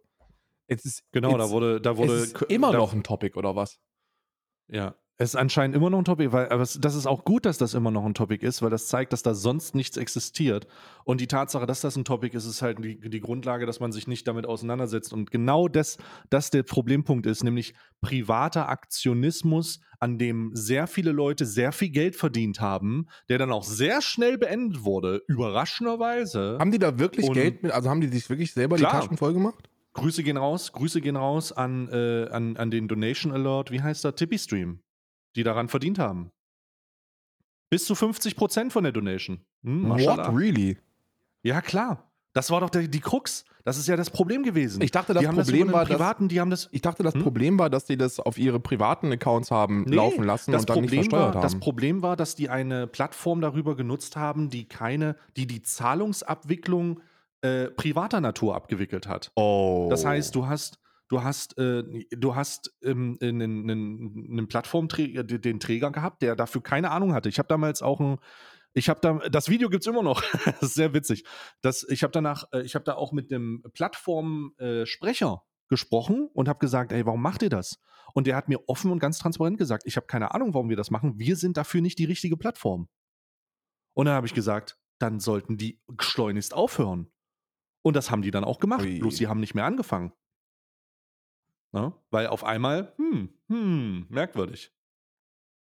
jetzt ist,
genau,
jetzt,
da wurde, da wurde
es ist immer
da,
noch ein Topic, oder was?
Ja, es ist anscheinend immer noch ein Topic, weil, aber das ist auch gut, dass das immer noch ein Topic ist, weil das zeigt, dass da sonst nichts existiert. Und die Tatsache, dass das ein Topic ist, ist halt die, die Grundlage, dass man sich nicht damit auseinandersetzt. Und genau das, das der Problempunkt ist, nämlich privater Aktionismus, an dem sehr viele Leute sehr viel Geld verdient haben, der dann auch sehr schnell beendet wurde, überraschenderweise.
Haben die da wirklich
Und-
Geld mit, also haben die sich wirklich selber
Klar.
die Taschen voll gemacht?
Grüße gehen raus, Grüße gehen raus an, äh, an, an den Donation Alert, wie heißt der, Tippy Stream, die daran verdient haben. Bis zu 50 Prozent von der Donation. Hm.
What, really?
Ja, klar. Das war doch der, die Krux. Das ist ja das Problem gewesen.
Ich dachte, das Problem
das
war,
einen
dass-
privaten, die haben das.
Ich dachte, das
Hm?
Problem war, dass die das auf ihre privaten Accounts haben
Nee,
laufen lassen
das
und dann nicht
Problem
versteuert
war,
haben.
Das Problem war, dass die eine Plattform darüber genutzt haben, die keine, die die Zahlungsabwicklung äh, privater Natur abgewickelt hat.
oh.
Das heißt, du hast, du hast, äh, du hast ähm, einen, einen, einen Plattformträger, den Träger gehabt, der dafür keine Ahnung hatte. Ich habe damals auch ein, Ich habe da, das Video gibt es immer noch. das ist sehr witzig. Das, ich habe danach, äh, ich habe da auch mit dem Plattformsprecher äh, gesprochen und habe gesagt, ey, warum macht ihr das? Und der hat mir offen und ganz transparent gesagt, ich habe keine Ahnung, warum wir das machen. Wir sind dafür nicht die richtige Plattform. Und dann habe ich gesagt, dann sollten die schleunigst aufhören. Und das haben die dann auch gemacht. Ui. Bloß sie haben nicht mehr angefangen. Na? Weil auf einmal, hm, hm, merkwürdig.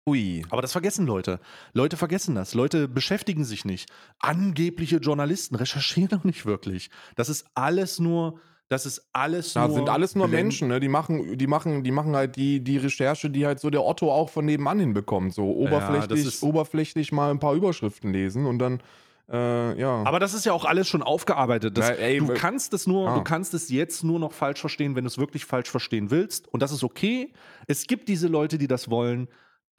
Ui. Aber das vergessen Leute. Leute vergessen das. Leute beschäftigen sich nicht. Angebliche Journalisten recherchieren doch nicht wirklich. Das ist alles nur das ist alles
nur. Das sind alles nur Menschen, ne? Die machen, die machen, die machen halt die, die Recherche, die halt so der Otto auch von nebenan hinbekommt. So oberflächlich, ja, oberflächlich mal ein paar Überschriften lesen und dann. Äh, ja.
Aber das ist ja auch alles schon aufgearbeitet. Das, ja, ey, du kannst es nur, ah. du kannst es jetzt nur noch falsch verstehen, wenn du es wirklich falsch verstehen willst. Und das ist okay. Es gibt diese Leute, die das wollen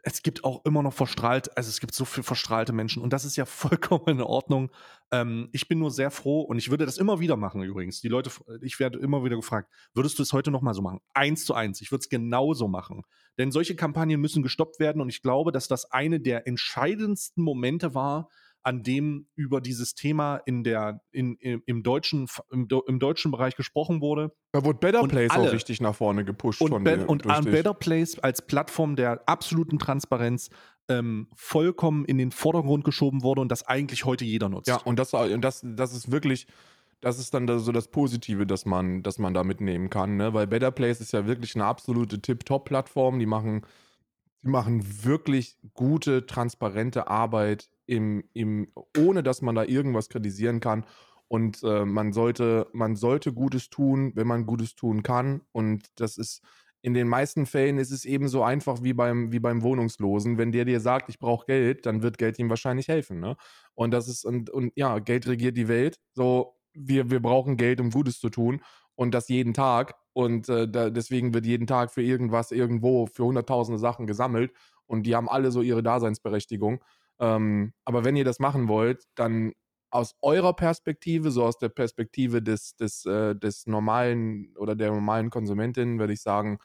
es gibt auch immer noch verstrahlt, also es gibt so viel verstrahlte Menschen und das ist ja vollkommen in Ordnung. Ähm, ich bin nur sehr froh und ich würde das immer wieder machen übrigens. Die Leute, ich werde immer wieder gefragt, würdest du es heute nochmal so machen? Eins zu eins. Ich würde es genauso machen. Denn solche Kampagnen müssen gestoppt werden und ich glaube, dass das eine der entscheidendsten Momente war, an dem über dieses Thema in der, in, im, im, deutschen, im, im, deutschen Bereich gesprochen wurde.
Da wurde Better Place alle, auch richtig nach vorne gepusht.
Und, von Be und Better Place als Plattform der absoluten Transparenz ähm, vollkommen in den Vordergrund geschoben wurde und das eigentlich heute jeder nutzt.
Ja, und das, das, das ist wirklich, das ist dann so das Positive, das man, das man da mitnehmen kann, ne? Weil Better Place ist ja wirklich eine absolute Tip-Top-Plattform. Die machen, die machen wirklich gute, transparente Arbeit im, im, ohne dass man da irgendwas kritisieren kann. Und äh, man, sollte, man sollte Gutes tun, wenn man Gutes tun kann. Und das ist in den meisten Fällen ist es eben einfach wie beim, wie beim Wohnungslosen. Wenn der dir sagt, ich brauche Geld, dann wird Geld ihm wahrscheinlich helfen. Ne? Und das ist, und, und ja, Geld regiert die Welt. So, wir, wir brauchen Geld, um Gutes zu tun. Und das jeden Tag. Und äh, da, deswegen wird jeden Tag für irgendwas irgendwo für hunderttausende Sachen gesammelt. Und die haben alle so ihre Daseinsberechtigung. Ähm, aber wenn ihr das machen wollt, dann aus eurer Perspektive, so aus der Perspektive des, des, äh, des normalen oder der normalen Konsumentin, würde ich sagen,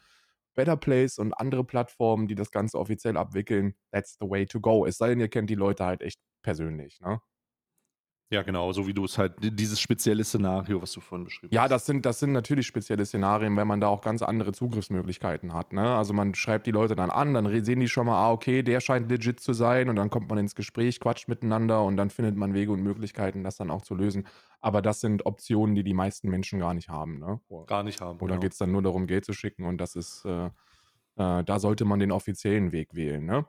Better Place und andere Plattformen, die das Ganze offiziell abwickeln, that's the way to go. Es sei denn, ihr kennt die Leute halt echt persönlich, ne?
Ja, genau, so wie du es halt, dieses spezielle Szenario, was du vorhin beschrieben
ja, hast. Ja, das sind, das sind natürlich spezielle Szenarien, wenn man da auch ganz andere Zugriffsmöglichkeiten hat. Ne? Also man schreibt die Leute dann an, dann sehen die schon mal, ah, okay, der scheint legit zu sein und dann kommt man ins Gespräch, quatscht miteinander und dann findet man Wege und Möglichkeiten, das dann auch zu lösen. Aber das sind Optionen, die die meisten Menschen gar nicht haben. Ne?
Gar nicht haben.
Oder genau. geht es dann nur darum, Geld zu schicken und das ist, äh, äh, da sollte man den offiziellen Weg wählen. Ne?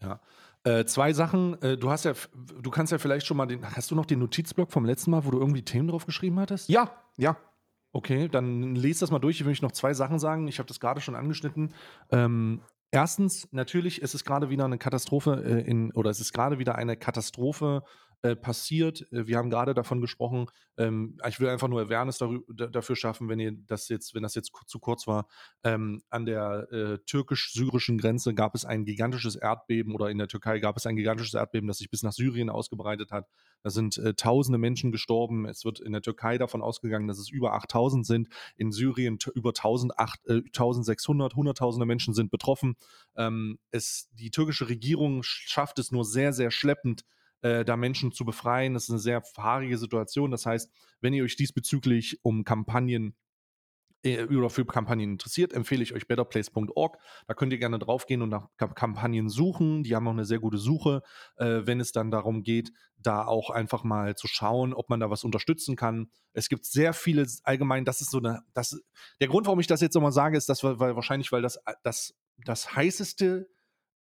Ja. Äh, zwei Sachen. Äh, du hast ja, du kannst ja vielleicht schon mal den. Hast du noch den Notizblock vom letzten Mal, wo du irgendwie Themen drauf geschrieben hattest?
Ja, ja.
Okay, dann lese das mal durch. Ich will noch zwei Sachen sagen. Ich habe das gerade schon angeschnitten. Ähm, erstens, natürlich ist es gerade wieder eine Katastrophe äh, in, oder es ist gerade wieder eine Katastrophe äh, passiert. Äh, wir haben gerade davon gesprochen. Ähm, ich will einfach nur Awareness dafür schaffen, wenn ihr das jetzt, wenn das jetzt zu kurz war. Ähm, an der äh, türkisch-syrischen Grenze gab es ein gigantisches Erdbeben oder in der Türkei gab es ein gigantisches Erdbeben, das sich bis nach Syrien ausgebreitet hat. Da sind äh, tausende Menschen gestorben. Es wird in der Türkei davon ausgegangen, dass es über 8000 sind. In Syrien über 1800, äh, 1600, hunderttausende Menschen sind betroffen. Ähm, es, die türkische Regierung schafft es nur sehr, sehr schleppend, äh, da Menschen zu befreien. Das ist eine sehr fahrige Situation. Das heißt, wenn ihr euch diesbezüglich um Kampagnen äh, oder für Kampagnen interessiert, empfehle ich euch betterplace.org. Da könnt ihr gerne draufgehen und nach Kampagnen suchen. Die haben auch eine sehr gute Suche, äh, wenn es dann darum geht, da auch einfach mal zu schauen, ob man da was unterstützen kann. Es gibt sehr viele allgemein, das ist so eine, das, der Grund, warum ich das jetzt nochmal sage, ist, dass weil wahrscheinlich, weil das das, das heißeste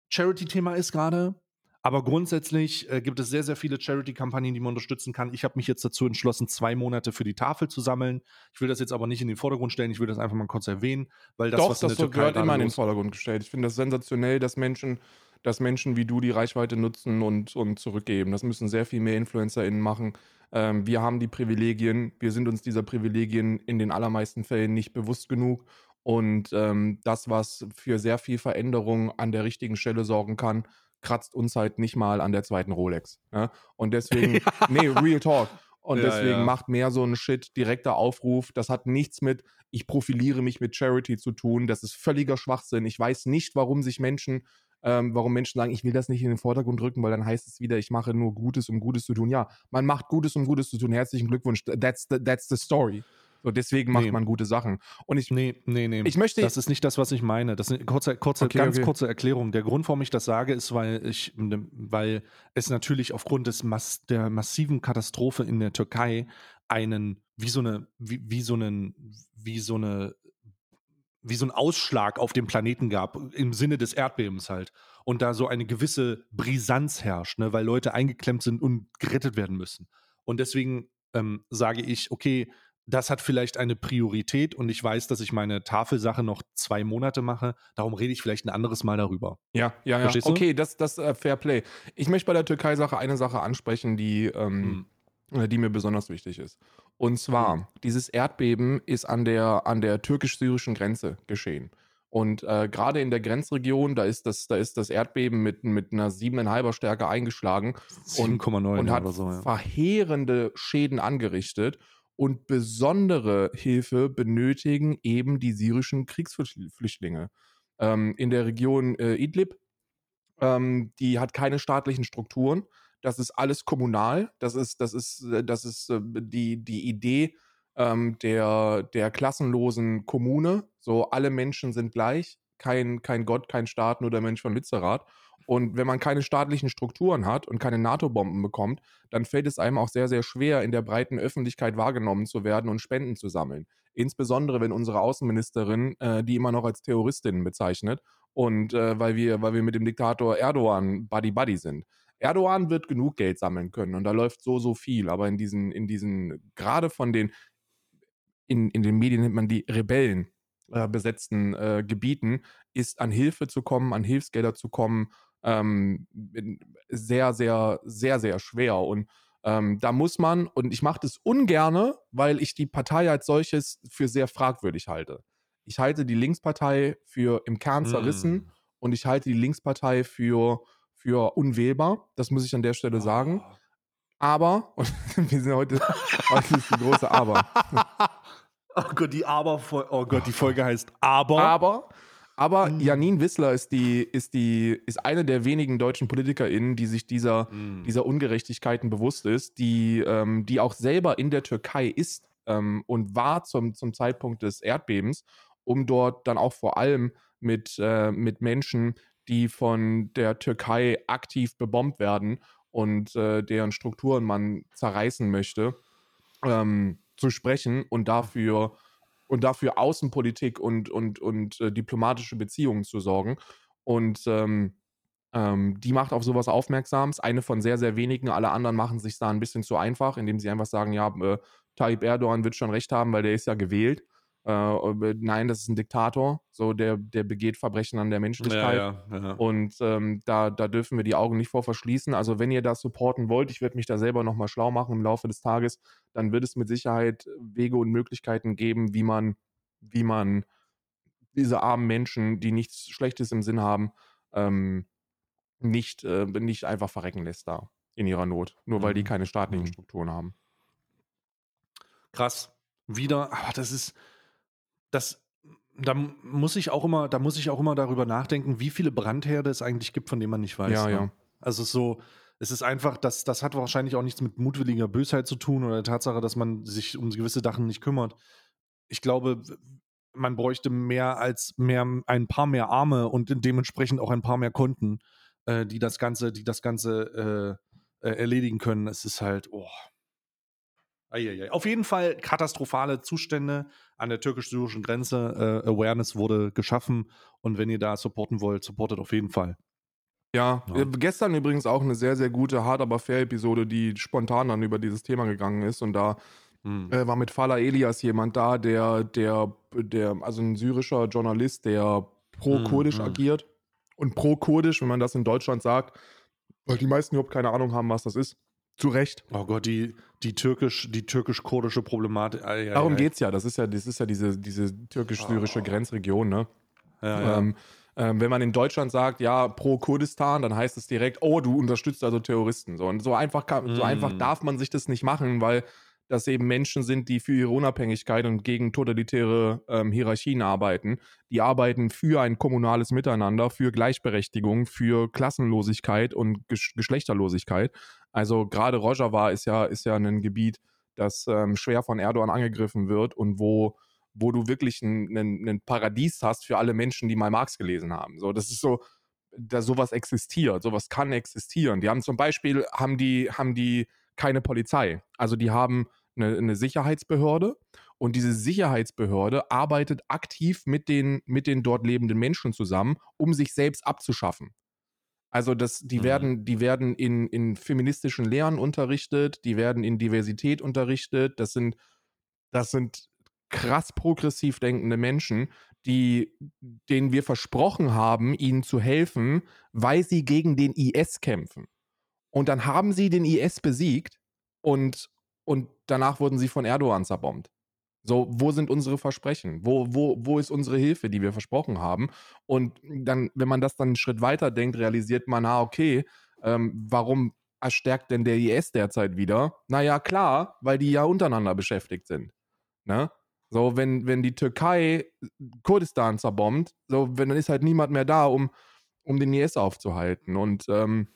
Charity-Thema ist gerade. Aber grundsätzlich äh, gibt es sehr, sehr viele Charity-Kampagnen, die man unterstützen kann. Ich habe mich jetzt dazu entschlossen, zwei Monate für die Tafel zu sammeln. Ich will das jetzt aber nicht in den Vordergrund stellen, ich will das einfach mal kurz erwähnen, weil das,
Doch, was in das der Türkei gehört immer in den Vordergrund gestellt. Ich finde das sensationell, dass Menschen, dass Menschen wie du die Reichweite nutzen und, und zurückgeben. Das müssen sehr viel mehr InfluencerInnen machen. Ähm, wir haben die Privilegien, wir sind uns dieser Privilegien in den allermeisten Fällen nicht bewusst genug. Und ähm, das, was für sehr viel Veränderung an der richtigen Stelle sorgen kann, kratzt uns halt nicht mal an der zweiten Rolex. Ne? Und deswegen, ja. nee, Real Talk. Und ja, deswegen ja. macht mehr so ein Shit, direkter Aufruf. Das hat nichts mit, ich profiliere mich mit Charity zu tun. Das ist völliger Schwachsinn. Ich weiß nicht, warum sich Menschen ähm, warum Menschen sagen, ich will das nicht in den Vordergrund rücken, weil dann heißt es wieder, ich mache nur Gutes, um Gutes zu tun. Ja, man macht Gutes, um Gutes zu tun. Herzlichen Glückwunsch. That's the, that's the story. So, deswegen macht
Nee.
man gute Sachen. Und ich,
Nee, nee, nee.
Ich möchte-
das ist nicht das, was ich meine. Das ist eine kurze, kurze,
Okay,
ganz
okay.
kurze Erklärung. Der Grund, warum ich das sage, ist, weil ich, weil es natürlich aufgrund des Mass, der massiven Katastrophe in der Türkei einen, wie so eine, wie, wie so einen, wie so eine, wie so ein Ausschlag auf dem Planeten gab, im Sinne des Erdbebens halt. Und da so eine gewisse Brisanz herrscht, ne, weil Leute eingeklemmt sind und gerettet werden müssen. Und deswegen ähm, sage ich, okay, das hat vielleicht eine Priorität und ich weiß, dass ich meine Tafelsache noch zwei Monate mache. Darum rede ich vielleicht ein anderes Mal darüber.
Ja, ja, ja. Okay, das, das äh, Fair Play. Ich möchte bei der Türkei-Sache eine Sache ansprechen, die, ähm,
Hm.
äh, die mir besonders wichtig ist. Und zwar,
Hm.
dieses Erdbeben ist an der, an der türkisch-syrischen Grenze geschehen. Und äh, gerade in der Grenzregion, da ist das, da ist das Erdbeben mit, mit einer 7,5er Stärke eingeschlagen
7,9
und hat
so. Ja.
verheerende Schäden angerichtet. Und besondere Hilfe benötigen eben die syrischen Kriegsflüchtlinge. Ähm, in der Region äh, Idlib, ähm, die hat keine staatlichen Strukturen. Das ist alles kommunal. Das ist, das ist, äh, das ist äh, die, die Idee ähm, der, der klassenlosen Kommune. So, alle Menschen sind gleich. Kein, kein Gott, kein Staat, nur der Mensch von Lützerath. Und wenn man keine staatlichen Strukturen hat und keine NATO-Bomben bekommt, dann fällt es einem auch sehr, sehr schwer, in der breiten Öffentlichkeit wahrgenommen zu werden und Spenden zu sammeln. Insbesondere, wenn unsere Außenministerin äh, die immer noch als Terroristin bezeichnet und äh, weil, wir, weil wir mit dem Diktator Erdogan Buddy-Buddy sind. Erdogan wird genug Geld sammeln können und da läuft so, so viel, aber in diesen, in diesen, gerade von den, in, in den Medien nennt man die Rebellen äh, besetzten äh, Gebieten, ist an Hilfe zu kommen, an Hilfsgelder zu kommen, ähm, sehr, sehr, sehr, sehr schwer. Und ähm, da muss man, und ich mache das ungerne, weil ich die Partei als solches für sehr fragwürdig halte. Ich halte die Linkspartei für im Kern zerrissen
Hm.
und ich halte die Linkspartei für, für unwählbar. Das muss ich an der Stelle sagen. Aber, und wir sind heute, heute ist die große Aber.
Oh Gott, die Aber, oh Gott, die Folge heißt Aber.
Aber, aber
Mhm.
Janine Wissler ist die, ist die, ist eine der wenigen deutschen PolitikerInnen, die sich dieser,
Hm.
dieser Ungerechtigkeiten bewusst ist, die, ähm, die auch selber in der Türkei ist ähm, und war zum, zum Zeitpunkt des Erdbebens, um dort dann auch vor allem mit, äh, mit Menschen, die von der Türkei aktiv bebombt werden und äh, deren Strukturen man zerreißen möchte, ähm, zu sprechen und dafür und dafür Außenpolitik und, und, und äh, diplomatische Beziehungen zu sorgen. Und ähm, ähm, die macht auf sowas aufmerksam. Eine von sehr, sehr wenigen. Alle anderen machen sich da ein bisschen zu einfach, indem sie einfach sagen, ja, äh, Tayyip Erdogan wird schon recht haben, weil der ist ja gewählt. Äh, äh, nein, das ist ein Diktator. So, der, der begeht Verbrechen an der Menschlichkeit.
ja, ja, ja.
Und ähm, da, da dürfen wir die Augen nicht vor verschließen. Also wenn ihr das supporten wollt, ich werde mich da selber nochmal schlau machen im Laufe des Tages, dann wird es mit Sicherheit Wege und Möglichkeiten geben, wie man, wie man diese armen Menschen, die nichts Schlechtes im Sinn haben, ähm, nicht, äh, nicht einfach verrecken lässt da in ihrer Not, nur weil die
Mhm.
keine staatlichen
Mhm.
Strukturen haben.
krass. Wieder, aber das ist, das, da muss ich auch immer, da muss ich auch immer darüber nachdenken, wie viele Brandherde es eigentlich gibt, von denen man nicht weiß.
Ja,
ne?
ja.
Also es ist so, es ist einfach, das, das hat wahrscheinlich auch nichts mit mutwilliger Bösheit zu tun oder der Tatsache, dass man sich um gewisse Sachen nicht kümmert. Ich glaube, man bräuchte mehr als mehr, ein paar mehr Arme und dementsprechend auch ein paar mehr Konten, äh, die das Ganze, die das Ganze äh, äh, erledigen können. Es ist halt, oh. Eieiei. Auf jeden Fall katastrophale Zustände an der türkisch-syrischen Grenze. Äh, Awareness wurde geschaffen und wenn ihr da supporten wollt, supportet auf jeden Fall.
Ja,
Ja.
äh, gestern übrigens auch eine sehr, sehr gute Hard aber fair Episode, die spontan dann über dieses Thema gegangen ist und da
Hm.
äh, war mit Fala Elias jemand da, der, der, der, also ein syrischer Journalist, der pro-kurdisch
mm.
agiert. Und pro-kurdisch, wenn man das in Deutschland sagt, weil die meisten überhaupt keine Ahnung haben, was das ist. Zu Recht.
Oh Gott, die, die türkisch, die türkisch-kurdische Problematik. Ei, ei,
Darum
ei.
geht's ja. Das ist ja, das ist ja diese, diese türkisch-syrische
Oh.
Grenzregion, ne?
Ja, ja.
Ähm, ähm, wenn man in Deutschland sagt, ja, pro Kurdistan, dann heißt es direkt, oh, du unterstützt also Terroristen. So, und so einfach, kann, so
Mm.
einfach darf man sich das nicht machen, weil dass eben Menschen sind, die für ihre Unabhängigkeit und gegen totalitäre ähm, Hierarchien arbeiten. Die arbeiten für ein kommunales Miteinander, für Gleichberechtigung, für Klassenlosigkeit und Gesch Geschlechterlosigkeit. Also gerade Rojava ist ja, ist ja ein Gebiet, das ähm, schwer von Erdogan angegriffen wird und wo, wo du wirklich ein, Paradies hast für alle Menschen, die mal Marx gelesen haben. So, das ist so, da sowas existiert, sowas kann existieren. Die haben zum Beispiel, haben die, haben die keine Polizei. Also die haben eine, eine Sicherheitsbehörde und diese Sicherheitsbehörde arbeitet aktiv mit den, mit den dort lebenden Menschen zusammen, um sich selbst abzuschaffen. Also das, die mhm. werden, die werden in, in feministischen Lehren unterrichtet, die werden in Diversität unterrichtet. Das sind, das sind krass progressiv denkende Menschen, die, denen wir versprochen haben, ihnen zu helfen, weil sie gegen den IS kämpfen. Und dann haben sie den IS besiegt und, und danach wurden sie von Erdogan zerbombt. So, wo sind unsere Versprechen? Wo, wo, wo ist unsere Hilfe, die wir versprochen haben? Und dann, wenn man das dann einen Schritt weiter denkt, realisiert man, ah, okay, ähm, warum erstärkt denn der IS derzeit wieder? Naja, klar, weil die ja untereinander beschäftigt sind. Ne? So, wenn, wenn die Türkei Kurdistan zerbombt, so, wenn, dann ist halt niemand mehr da, um, um den IS aufzuhalten. Und ähm,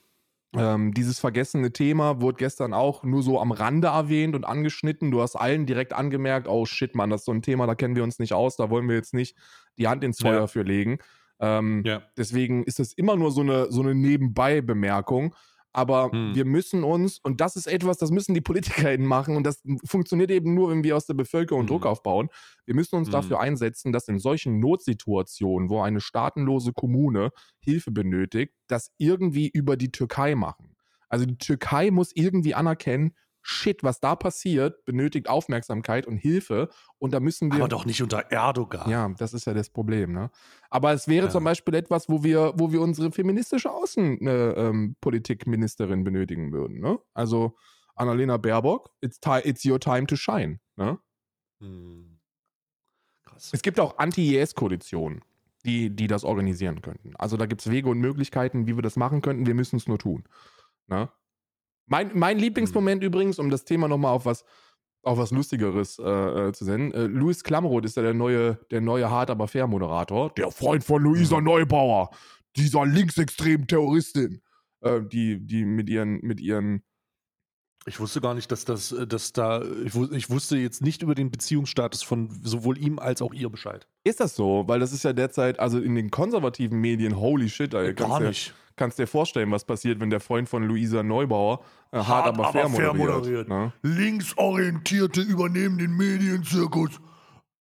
ähm, dieses vergessene Thema wurde gestern auch nur so am Rande erwähnt und angeschnitten. Du hast allen direkt angemerkt, oh shit, Mann, das ist so ein Thema, da kennen wir uns nicht aus, da wollen wir jetzt nicht die Hand ins Feuer ja. für legen. Ähm, ja. Deswegen ist es immer nur so eine, so eine Nebenbei-Bemerkung. Aber hm. wir müssen uns, und das ist etwas, das müssen die PolitikerInnen machen, und das funktioniert eben nur, wenn wir aus der Bevölkerung hm. Druck aufbauen. Wir müssen uns hm. dafür einsetzen, dass in solchen Notsituationen, wo eine staatenlose Kommune Hilfe benötigt, das irgendwie über die Türkei machen. Also die Türkei muss irgendwie anerkennen, shit, was da passiert, benötigt Aufmerksamkeit und Hilfe. Und da müssen wir.
Aber doch nicht unter Erdogan.
Ja, das ist ja das Problem, ne? Aber es wäre ja. zum Beispiel etwas, wo wir, wo wir unsere feministische Außenpolitikministerin äh, ähm, benötigen würden, ne? Also Annalena Baerbock, it's, it's your time to shine, ne? Hm. Krass. Es gibt auch Anti-IS-Koalitionen. Die, die das organisieren könnten. Also da gibt es Wege und Möglichkeiten, wie wir das machen könnten. Wir müssen es nur tun. Ne? Mein, mein Lieblingsmoment mhm. übrigens, um das Thema nochmal auf was, auf was Lustigeres äh, äh, zu senden. Äh, Louis Klamroth ist ja der neue, der neue Hart aber fair Moderator. Der Freund von Luisa mhm. Neubauer, dieser linksextremen Terroristin, äh, die, die mit ihren, mit ihren
ich wusste gar nicht, dass das, äh, dass da, ich, ich, wusste jetzt nicht über den Beziehungsstatus von sowohl ihm als auch ihr Bescheid.
Ist das so? Weil das ist ja derzeit, also in den konservativen Medien, holy shit,
Alter. Gar nicht
kannst dir vorstellen, was passiert, wenn der Freund von Luisa Neubauer äh, hart, hart, aber, fair, aber fair moderiert. moderiert.
Ne? Linksorientierte übernehmen den Medienzirkus.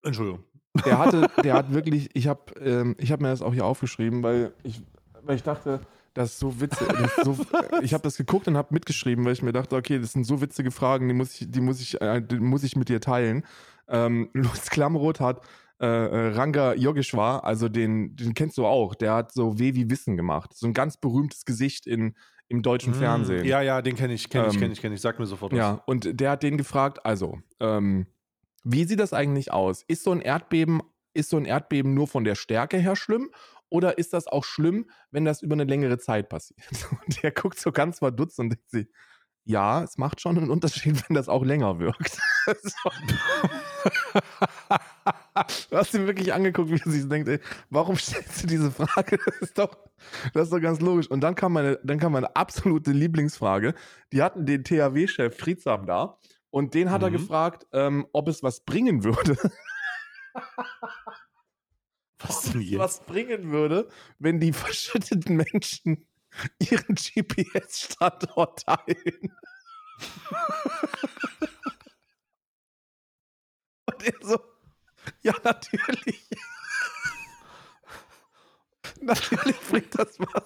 Entschuldigung.
Der hatte, der hat wirklich, ich habe ähm, hab mir das auch hier aufgeschrieben, weil ich, weil ich dachte, das ist so witzig. So, ich habe das geguckt und habe mitgeschrieben, weil ich mir dachte, okay, das sind so witzige Fragen, die muss ich, die muss ich, äh, die muss ich mit dir teilen. Ähm, Lutz Klamroth hat äh, äh, Ranga Yogeshwar, also den, den kennst du auch, der hat so Weh wie Wissen gemacht. So ein ganz berühmtes Gesicht in, im deutschen mm, Fernsehen.
Ja, ja, den kenne ich, kenne ich, ähm, kenne ich, kenne ich. Sag mir sofort was.
Ja, und der hat den gefragt, also, ähm, wie sieht das eigentlich aus? Ist so ein Erdbeben, ist so ein Erdbeben nur von der Stärke her schlimm? Oder ist das auch schlimm, wenn das über eine längere Zeit passiert? Und der guckt so ganz verdutzt und denkt sich, ja, es macht schon einen Unterschied, wenn das auch länger wirkt. du hast ihn wirklich angeguckt, wie er sich denkt, ey, warum stellst du diese Frage? Das ist doch, das ist doch ganz logisch. Und dann kam meine, dann kam meine absolute Lieblingsfrage. Die hatten den THW-Chef Friedsam da und den hat mhm. er gefragt, ähm, ob es was bringen würde. was, was bringen würde, wenn die verschütteten Menschen ihren GPS-Standort teilen. Und er so, ja, natürlich. natürlich bringt das was.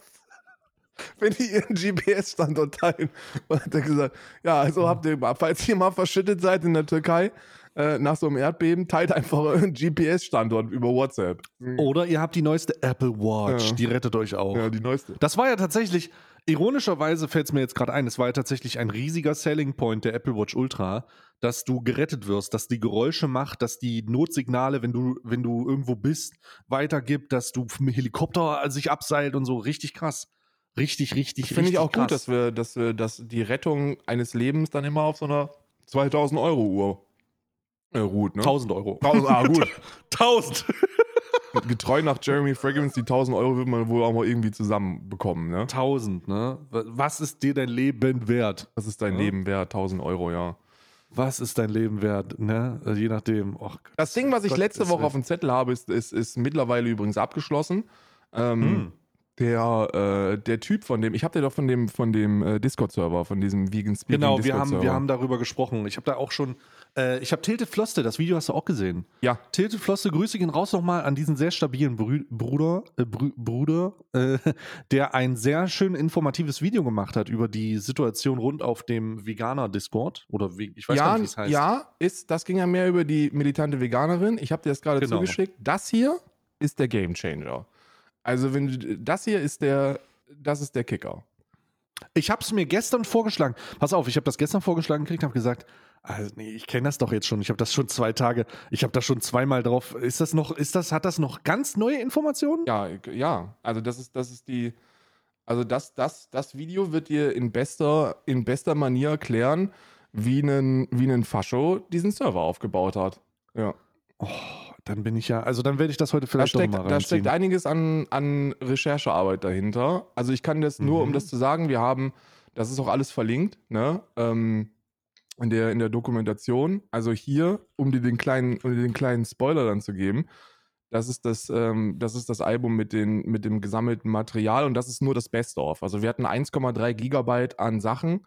Wenn die ihren GPS-Standort teilen. Und hat er gesagt, ja, also habt ihr, falls ihr mal verschüttet seid in der Türkei, äh, nach so einem Erdbeben, teilt einfach euren GPS-Standort über WhatsApp.
Mhm. Oder ihr habt die neueste Apple Watch, ja. die rettet euch auch.
Ja, die neueste.
Das war ja tatsächlich, ironischerweise fällt es mir jetzt gerade ein, es war ja tatsächlich ein riesiger Selling Point der Apple Watch Ultra, dass du gerettet wirst, dass die Geräusche macht, dass die Notsignale, wenn du, wenn du irgendwo bist, weitergibt, dass du vom Helikopter sich abseilt und so. Richtig krass. Richtig, richtig,
Finde ich auch krass. gut, dass wir, dass wir, dass die Rettung eines Lebens dann immer auf so einer 2000 Euro Uhr äh, ruht, ne?
1000 Euro.
1000, ah, gut.
1000.
Getreu nach Jeremy Fragrance, die 1000 Euro wird man wohl auch mal irgendwie zusammenbekommen, ne?
1000, ne? Was ist dir dein Leben wert?
Was ist dein
Ja.
Leben wert? 1000 Euro, ja.
Was ist dein Leben wert, ne? Also Je nachdem. Och,
Das Ding, was ich
Gott,
letzte Woche auf dem Zettel habe, ist, ist, ist mittlerweile übrigens abgeschlossen. Ähm,
Hm.
der, äh, der Typ von dem, ich habe dir doch von dem, von dem äh, Discord-Server, von diesem Vegan Speaking
Genau, wir haben, wir haben darüber gesprochen. Ich habe da auch schon, äh, ich habe Tilted Floste, das Video hast du auch gesehen.
Ja,
Tilted Floste, grüße ihn raus nochmal an diesen sehr stabilen Brü Bruder, äh, Brü Bruder äh, der ein sehr schön informatives Video gemacht hat über die Situation rund auf dem Veganer-Discord. Oder wie, ich weiß gar
ja,
nicht, wie es heißt.
ja ist, das ging ja mehr über die militante Veganerin. Ich habe dir das gerade
Genau.
zugeschickt. Das hier ist der Gamechanger. Also, wenn das hier ist der, das ist der Kicker.
Ich habe es mir gestern vorgeschlagen. Pass auf, ich habe das gestern vorgeschlagen gekriegt, habe gesagt, also nee, ich kenne das doch jetzt schon. Ich habe das schon zwei Tage, ich habe da schon zweimal drauf. Ist das noch, ist das, hat das noch ganz neue Informationen?
Ja, ja. Also das ist, das ist die. Also das, das, das Video wird dir in bester, in bester Manier erklären, wie ein, wie ein Fascho diesen Server aufgebaut hat. Ja.
Oh, dann bin ich ja, also dann werde ich das heute
Da
vielleicht
steckt,
doch mal
da
reinziehen.
steckt einiges an, an Recherchearbeit dahinter. Also ich kann das nur, um
Mhm.
das zu sagen, wir haben, das ist auch alles verlinkt, ne? Ähm, in der, in der Dokumentation. Also hier, um dir den kleinen, um dir den kleinen Spoiler dann zu geben, das ist das, ähm, das ist das Album mit, den, mit dem gesammelten Material und das ist nur das Best-of. Also wir hatten 1,3 Gigabyte an Sachen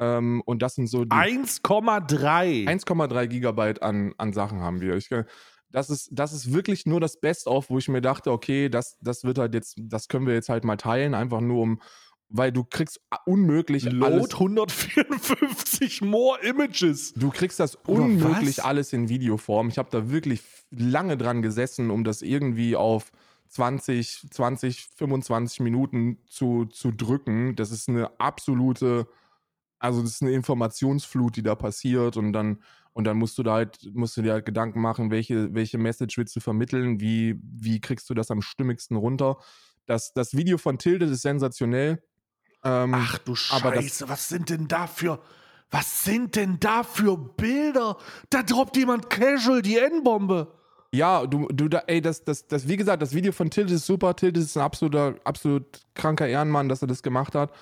ähm, und das sind so die
1,3.
1,3 Gigabyte an, an Sachen haben wir. Ich, das, ist, das ist wirklich nur das Best-of, wo ich mir dachte, okay, das, das wird halt jetzt, das können wir jetzt halt mal teilen, einfach nur um, weil du kriegst unmöglich
Load
alles.
154 more images.
Du kriegst das unmöglich alles in Videoform. Ich habe da wirklich lange dran gesessen, um das irgendwie auf 20, 20, 25 Minuten zu, zu drücken. Das ist eine absolute, also das ist eine Informationsflut, die da passiert und dann und dann musst du da halt, musst du dir halt Gedanken machen, welche, welche Message willst du vermitteln, wie, wie kriegst du das am stimmigsten runter. Das, das Video von Tilde ist sensationell. Ähm,
Ach du
aber das-
Scheiße, was sind denn da für, was sind denn da für Bilder? Da droppt jemand casual die N-Bombe.
Ja, du, du, da, ey, das, das, das, wie gesagt, das Video von Tilt ist super. Tilt ist ein absoluter, absolut kranker Ehrenmann, dass er das gemacht hat.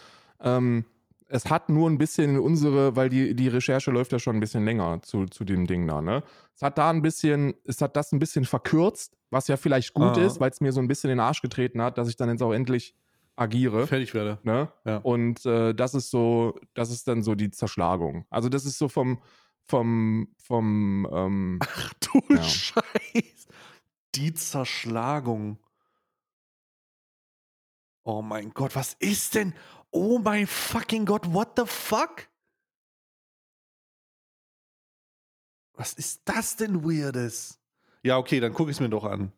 Ähm, es hat nur ein bisschen in unsere, weil die, die Recherche läuft ja schon ein bisschen länger zu, zu dem Ding da, ne? Es hat da ein bisschen, es hat das ein bisschen verkürzt, was ja vielleicht gut
Ah.
ist, weil es mir so ein bisschen in den Arsch getreten hat, dass ich dann jetzt auch endlich agiere.
Fertig werde.
Ne?
Ja.
Und äh, das ist so, das ist dann so die Zerschlagung. Also das ist so vom, vom, vom, ähm,
Ach du
Ja.
Scheiß. Die Zerschlagung. Oh mein Gott, was ist denn? Oh mein fucking Gott, what the fuck? Was ist das denn Weirdes? Ja, okay, dann gucke ich es mir doch an.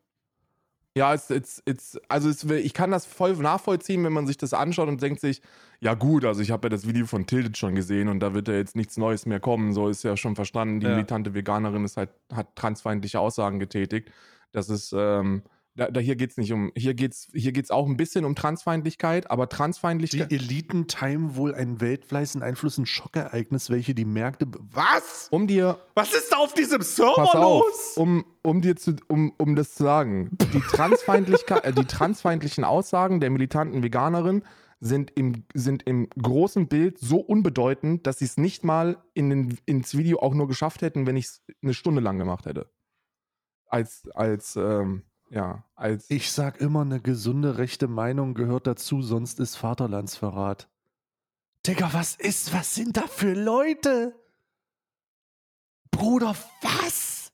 Ja, it's, it's, it's, also es, ich kann das voll nachvollziehen, wenn man sich das anschaut und denkt sich, ja gut, also ich habe ja das Video von Tilted schon gesehen und da wird ja jetzt nichts Neues mehr kommen. So ist ja schon verstanden, die
Ja.
militante Veganerin ist halt, hat transfeindliche Aussagen getätigt. Das ist, ähm, da, da hier geht's nicht um, hier geht's, hier geht's auch ein bisschen um Transfeindlichkeit, aber
Die
Transfeindlichkeit.
Eliten timen wohl einen weltweiten Einfluss, ein Schockereignis, welche die Märkte. Was?
Um dir,
Was ist da auf diesem Server
pass auf,
los?
um, um dir zu, um, um das zu sagen, die Transfeindlichkeit, äh, die transfeindlichen Aussagen der militanten Veganerin sind im, sind im großen Bild so unbedeutend, dass sie es nicht mal in den, ins Video auch nur geschafft hätten, wenn ich es eine Stunde lang gemacht hätte. Als, als, ähm, ja, als.
Ich sag immer, eine gesunde rechte Meinung gehört dazu, sonst ist Vaterlandsverrat. Digga, was ist, was sind da für Leute? Bruder, was?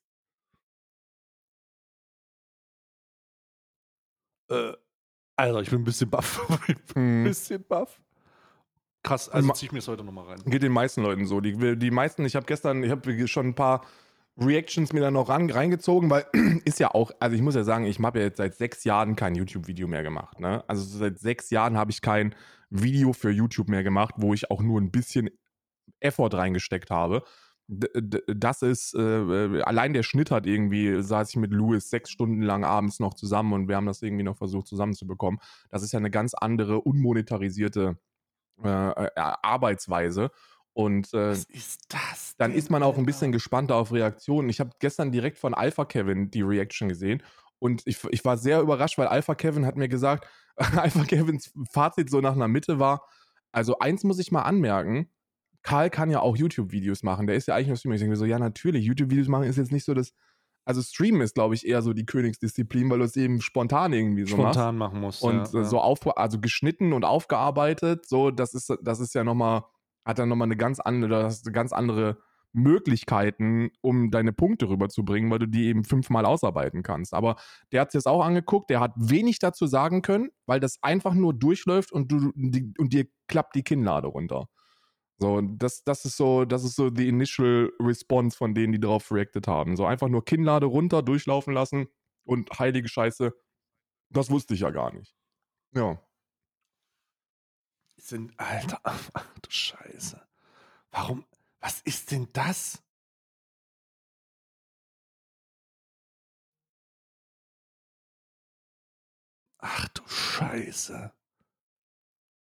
Äh, Alter, ich bin ein bisschen baff. ich bin ein
Hm.
bisschen baff. Krass, also zieh ich mir das heute nochmal rein.
Geht den meisten Leuten so. Die, die meisten, ich habe gestern, ich habe schon ein paar Reactions mir dann noch ran, reingezogen, weil ist ja auch, also ich muss ja sagen, ich habe ja jetzt seit sechs Jahren kein YouTube-Video mehr gemacht. Ne? Also seit sechs Jahren habe ich kein Video für YouTube mehr gemacht, wo ich auch nur ein bisschen Effort reingesteckt habe. D das ist, äh, allein der Schnitt hat irgendwie, saß ich mit Louis sechs Stunden lang abends noch zusammen und wir haben das irgendwie noch versucht zusammenzubekommen. Das ist ja eine ganz andere, unmonetarisierte äh, äh, Arbeitsweise. Und äh,
Was ist das?
dann
denn,
ist man auch ein bisschen gespannter auf Reaktionen. Ich habe gestern direkt von Alpha Kevin die Reaction gesehen und ich, ich war sehr überrascht, weil Alpha Kevin hat mir gesagt, Alpha Kevins Fazit so nach einer Mitte war, also eins muss ich mal anmerken, Karl kann ja auch YouTube-Videos machen, der ist ja eigentlich nur Streamer. Ich denke mir so, ja natürlich, YouTube-Videos machen ist jetzt nicht so das, also Streamen ist glaube ich eher so die Königsdisziplin, weil du es eben spontan irgendwie so machst.
Spontan machen muss.
Und
ja,
äh,
ja.
so auf, also geschnitten und aufgearbeitet, so, das ist, das ist ja nochmal, hat dann nochmal eine ganz andere, hast ganz andere Möglichkeiten, um deine Punkte rüberzubringen, weil du die eben fünfmal ausarbeiten kannst. Aber der hat sich das auch angeguckt, der hat wenig dazu sagen können, weil das einfach nur durchläuft und du die, und dir klappt die Kinnlade runter. So, das, das ist so, das ist so die initial response von denen, die darauf reacted haben. So einfach nur Kinnlade runter, durchlaufen lassen und heilige Scheiße, das wusste ich ja gar nicht. Ja.
Sind, Alter, ach du Scheiße. Warum, was ist denn das? Ach du Scheiße.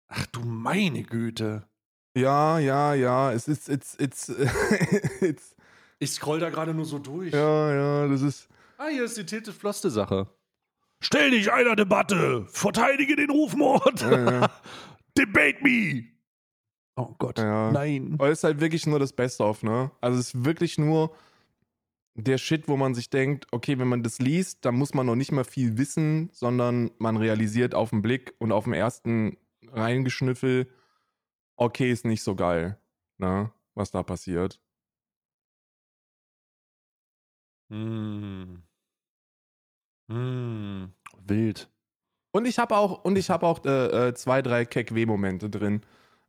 Ach du meine Güte.
Ja, ja, ja, es ist, it's, it's, it's,
Ich scroll da gerade nur so durch.
ja, ja, das ist,
Ah, hier ist die Tilte Floste Sache. Stell dich einer Debatte. Verteidige den Rufmord.
Ja, ja.
Debate me. Oh Gott.
Ja.
Nein.
aber es ist halt wirklich nur das Best-of, ne? Also es ist wirklich nur der Shit, wo man sich denkt, okay, wenn man das liest, dann muss man noch nicht mal viel wissen, sondern man realisiert auf den Blick und auf dem ersten Reingeschnüffel, okay, ist nicht so geil, ne? Was da passiert.
Hm. Hm. Wild.
Und ich habe auch, und ich habe auch äh, äh, zwei, drei Keck-W-Momente drin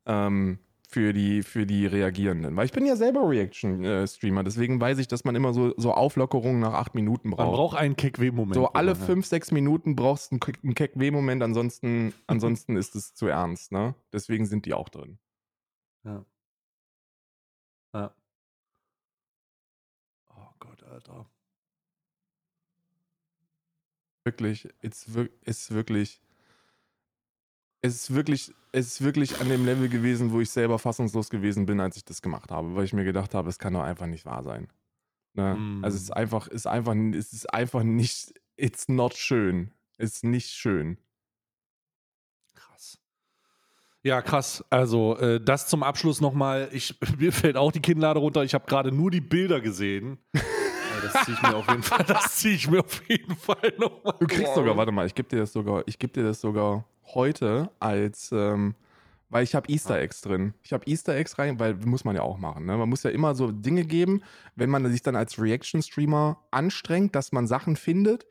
ähm, für, die, für die Reagierenden. Weil ich bin ja selber Reaction-Streamer, deswegen weiß ich, dass man immer so, so Auflockerungen nach acht Minuten
Man
braucht.
braucht einen Keck-W-Moment.
so alle
Roman, ja.
fünf, sechs Minuten brauchst du einen Keck-W-Moment, ansonsten, ansonsten ist es zu ernst, ne? Deswegen sind die auch drin.
Ja. Ja. Oh Gott, Alter.
Wirklich, it's ist wirklich. Es ist wirklich, es ist wirklich an dem Level gewesen, wo ich selber fassungslos gewesen bin, als ich das gemacht habe, weil ich mir gedacht habe, es kann doch einfach nicht wahr sein. Ne?
Mm.
Also es ist einfach, ist einfach, es ist einfach nicht, it's not schön. Es ist nicht schön.
Krass. Ja, krass. Also, äh, das zum Abschluss nochmal. Ich, mir fällt auch die Kinnlade runter. Ich habe gerade nur die Bilder gesehen. Das ziehe ich mir auf jeden Fall, das ziehe ich mir auf jeden Fall nochmal.
Du kriegst sogar, warte mal, ich gebe dir das sogar, ich gebe dir das sogar heute als, ähm, weil ich habe Easter Eggs drin. Ich habe Easter Eggs rein, weil muss man ja auch machen. Ne? Man muss ja immer so Dinge geben, wenn man sich dann als Reaction-Streamer anstrengt, dass man Sachen findet,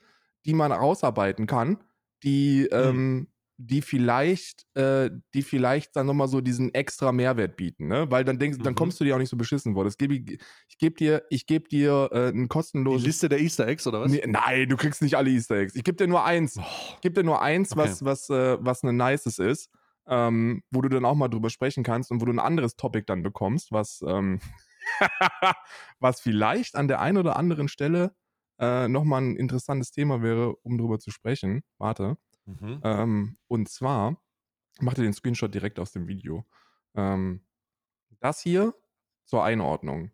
die man rausarbeiten kann, die, ähm, die vielleicht, äh, die vielleicht dann nochmal so diesen extra Mehrwert bieten, ne? Weil dann denkst, dann
Mhm.
kommst du dir auch nicht so beschissen vor. Das gebe ich, ich gebe dir, ich gebe dir äh, ein
Die
kostenloses
Liste der Easter Eggs, oder was?
Nee, nein, du kriegst nicht alle Easter Eggs. Ich gebe dir nur eins. Ich gebe dir nur eins,
Okay.
was, was, äh, was ein nices ist, ähm, wo du dann auch mal drüber sprechen kannst und wo du ein anderes Topic dann bekommst, was, ähm, was vielleicht an der einen oder anderen Stelle äh, nochmal ein interessantes Thema wäre, um drüber zu sprechen. Warte.
Mhm.
Ähm, und zwar, ich mach dir den Screenshot direkt aus dem Video. Ähm, das hier zur Einordnung.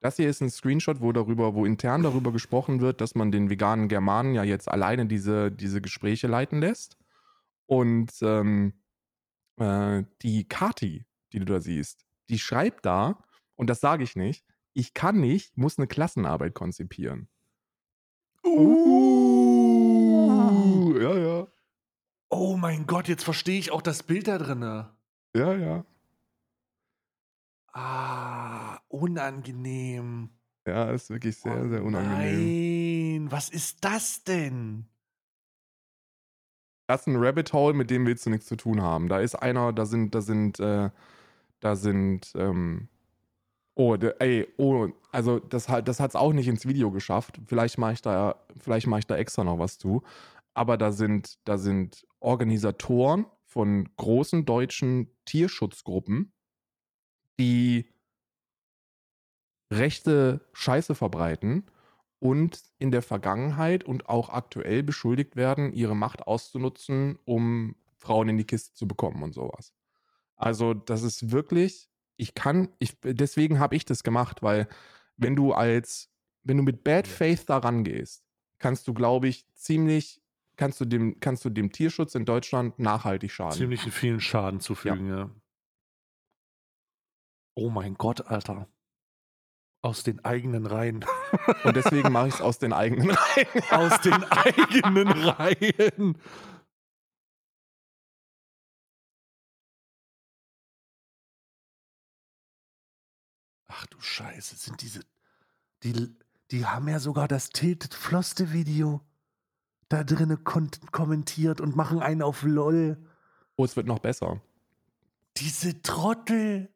Das hier ist ein Screenshot, wo darüber, wo intern darüber gesprochen wird, dass man den veganen Germanen ja jetzt alleine diese, diese Gespräche leiten lässt. Und ähm, äh, die Kati, die du da siehst, die schreibt da, und das sage ich nicht, ich kann nicht, muss eine Klassenarbeit konzipieren. Uh, ja, ja.
Oh mein Gott, jetzt verstehe ich auch das Bild da drinne.
Ja, ja.
Ah, unangenehm.
Ja, ist wirklich sehr,
oh
sehr unangenehm.
Nein, was ist das denn?
Das ist ein Rabbit Hole, mit dem willst du nichts zu tun haben. Da ist einer, da sind, da sind, äh, da sind, ähm, oh, der, ey, oh, also das, hat- das hat es auch nicht ins Video geschafft. Vielleicht mache ich da, vielleicht mache ich da extra noch was zu. Aber da sind, da sind Organisatoren von großen deutschen Tierschutzgruppen, die rechte Scheiße verbreiten und in der Vergangenheit und auch aktuell beschuldigt werden, ihre Macht auszunutzen, um Frauen in die Kiste zu bekommen und sowas. Also, das ist wirklich, ich kann, ich, deswegen habe ich das gemacht, weil wenn du als, wenn du mit Bad Faith da rangehst, kannst du, glaube ich, ziemlich, kannst du dem, kannst du dem Tierschutz in Deutschland nachhaltig schaden.
Ziemlich vielen Schaden zufügen, ja. ja. Oh mein Gott, Alter. Aus den eigenen Reihen.
Und deswegen mache ich es aus den eigenen Reihen.
aus den eigenen Reihen. Ach du Scheiße, sind diese. Die, die haben ja sogar das Tilted Floste Video da drinnen kommentiert und machen einen auf LOL.
Oh, es wird noch besser.
Diese Trottel.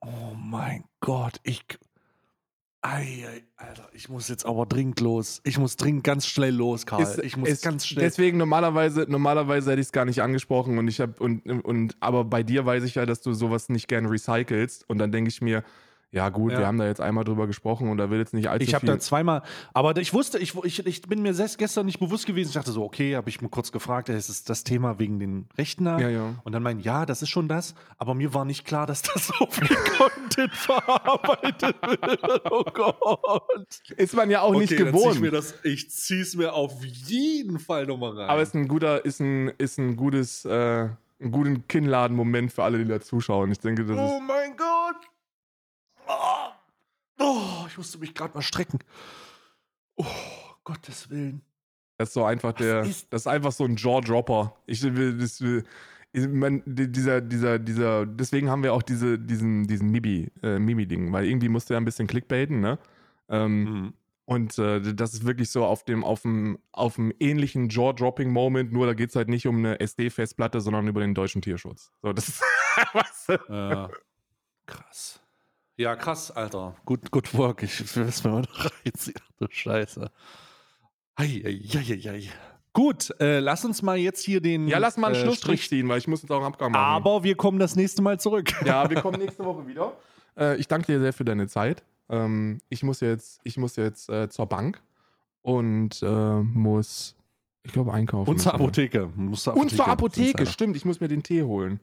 Oh mein Gott, ich. Ei, ei, Alter, ich muss jetzt aber dringend los. Ich muss dringend ganz schnell los, Karl.
Ist,
ich muss
ist,
ganz schnell.
Deswegen normalerweise, normalerweise hätte ich es gar nicht angesprochen und ich habe und, und aber bei dir weiß ich ja, dass du sowas nicht gern recycelst und dann denke ich mir, ja, gut, ja. wir haben da jetzt einmal drüber gesprochen und da will jetzt nicht allzu
Ich habe da zweimal, aber ich wusste, ich, ich, ich bin mir gestern nicht bewusst gewesen. Ich dachte so, okay, habe ich mir kurz gefragt, ist es das Thema wegen den Rechten da?
Ja, ja.
Und dann meinen, ja, das ist schon das, aber mir war nicht klar, dass das so viel Content verarbeitet wird. Oh Gott.
Ist man ja auch okay, nicht gewohnt.
Zieh ich, das, ich zieh's mir auf jeden Fall nochmal rein.
Aber es ist ein guter, ist ein, ist ein gutes, äh, einen guten Kinnladen-Moment für alle, die da zuschauen. Ich denke, das
oh
ist.
mein Gott! Oh, oh ich musste mich gerade mal strecken. Oh, Gottes Willen.
Das ist so einfach der. Ist das ist einfach so ein Jaw-Dropper. Ich will, das will. Ich mein, dieser, dieser, dieser, deswegen haben wir auch diese, diesen, diesen Mimi, äh, Mimi-Ding, weil irgendwie musst du ja ein bisschen clickbaiten, ne? Ähm, mhm. Und äh, das ist wirklich so auf dem, auf dem, auf dem ähnlichen Jaw-Dropping-Moment, nur da geht es halt nicht um eine SD-Festplatte, sondern über den deutschen Tierschutz. So, das ist was.
Ja. Krass. Ja, krass, Alter. Good, good work. Ich es mir mal reinziehen. Du Scheiße. Eieieiei. Gut, äh, lass uns mal jetzt hier den.
Ja, lass mal einen
äh,
Schlussstrich ziehen, weil ich muss jetzt auch einen Abgang machen.
Aber wir kommen das nächste Mal zurück.
Ja, wir kommen nächste Woche wieder. Äh, ich danke dir sehr für deine Zeit. Ähm, ich muss jetzt, ich muss jetzt äh, zur Bank und äh, muss, ich glaube, einkaufen.
Und zur Apotheke.
und zur Apotheke, stimmt. Ich muss mir den Tee holen.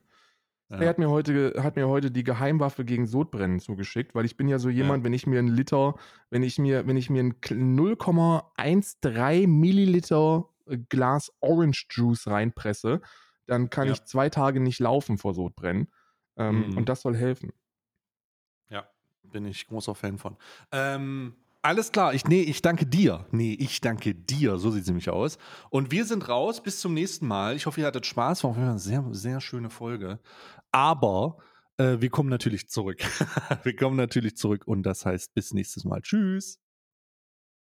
Ja. Er hat mir, heute, hat mir heute die Geheimwaffe gegen Sodbrennen zugeschickt, weil ich bin ja so jemand, ja. wenn ich mir einen Liter, wenn ich mir, wenn ich mir ein 0,13 Milliliter äh, Glas Orange Juice reinpresse, dann kann ja. ich zwei Tage nicht laufen vor Sodbrennen. Ähm, mhm. Und das soll helfen.
Ja, bin ich großer Fan von. Ähm, alles klar, ich, nee, ich danke dir. Nee, ich danke dir. So sieht es nämlich aus. Und wir sind raus. Bis zum nächsten Mal. Ich hoffe, ihr hattet Spaß. War eine sehr, sehr schöne Folge. Aber äh, wir kommen natürlich zurück. wir kommen natürlich zurück. Und das heißt, bis nächstes Mal. Tschüss.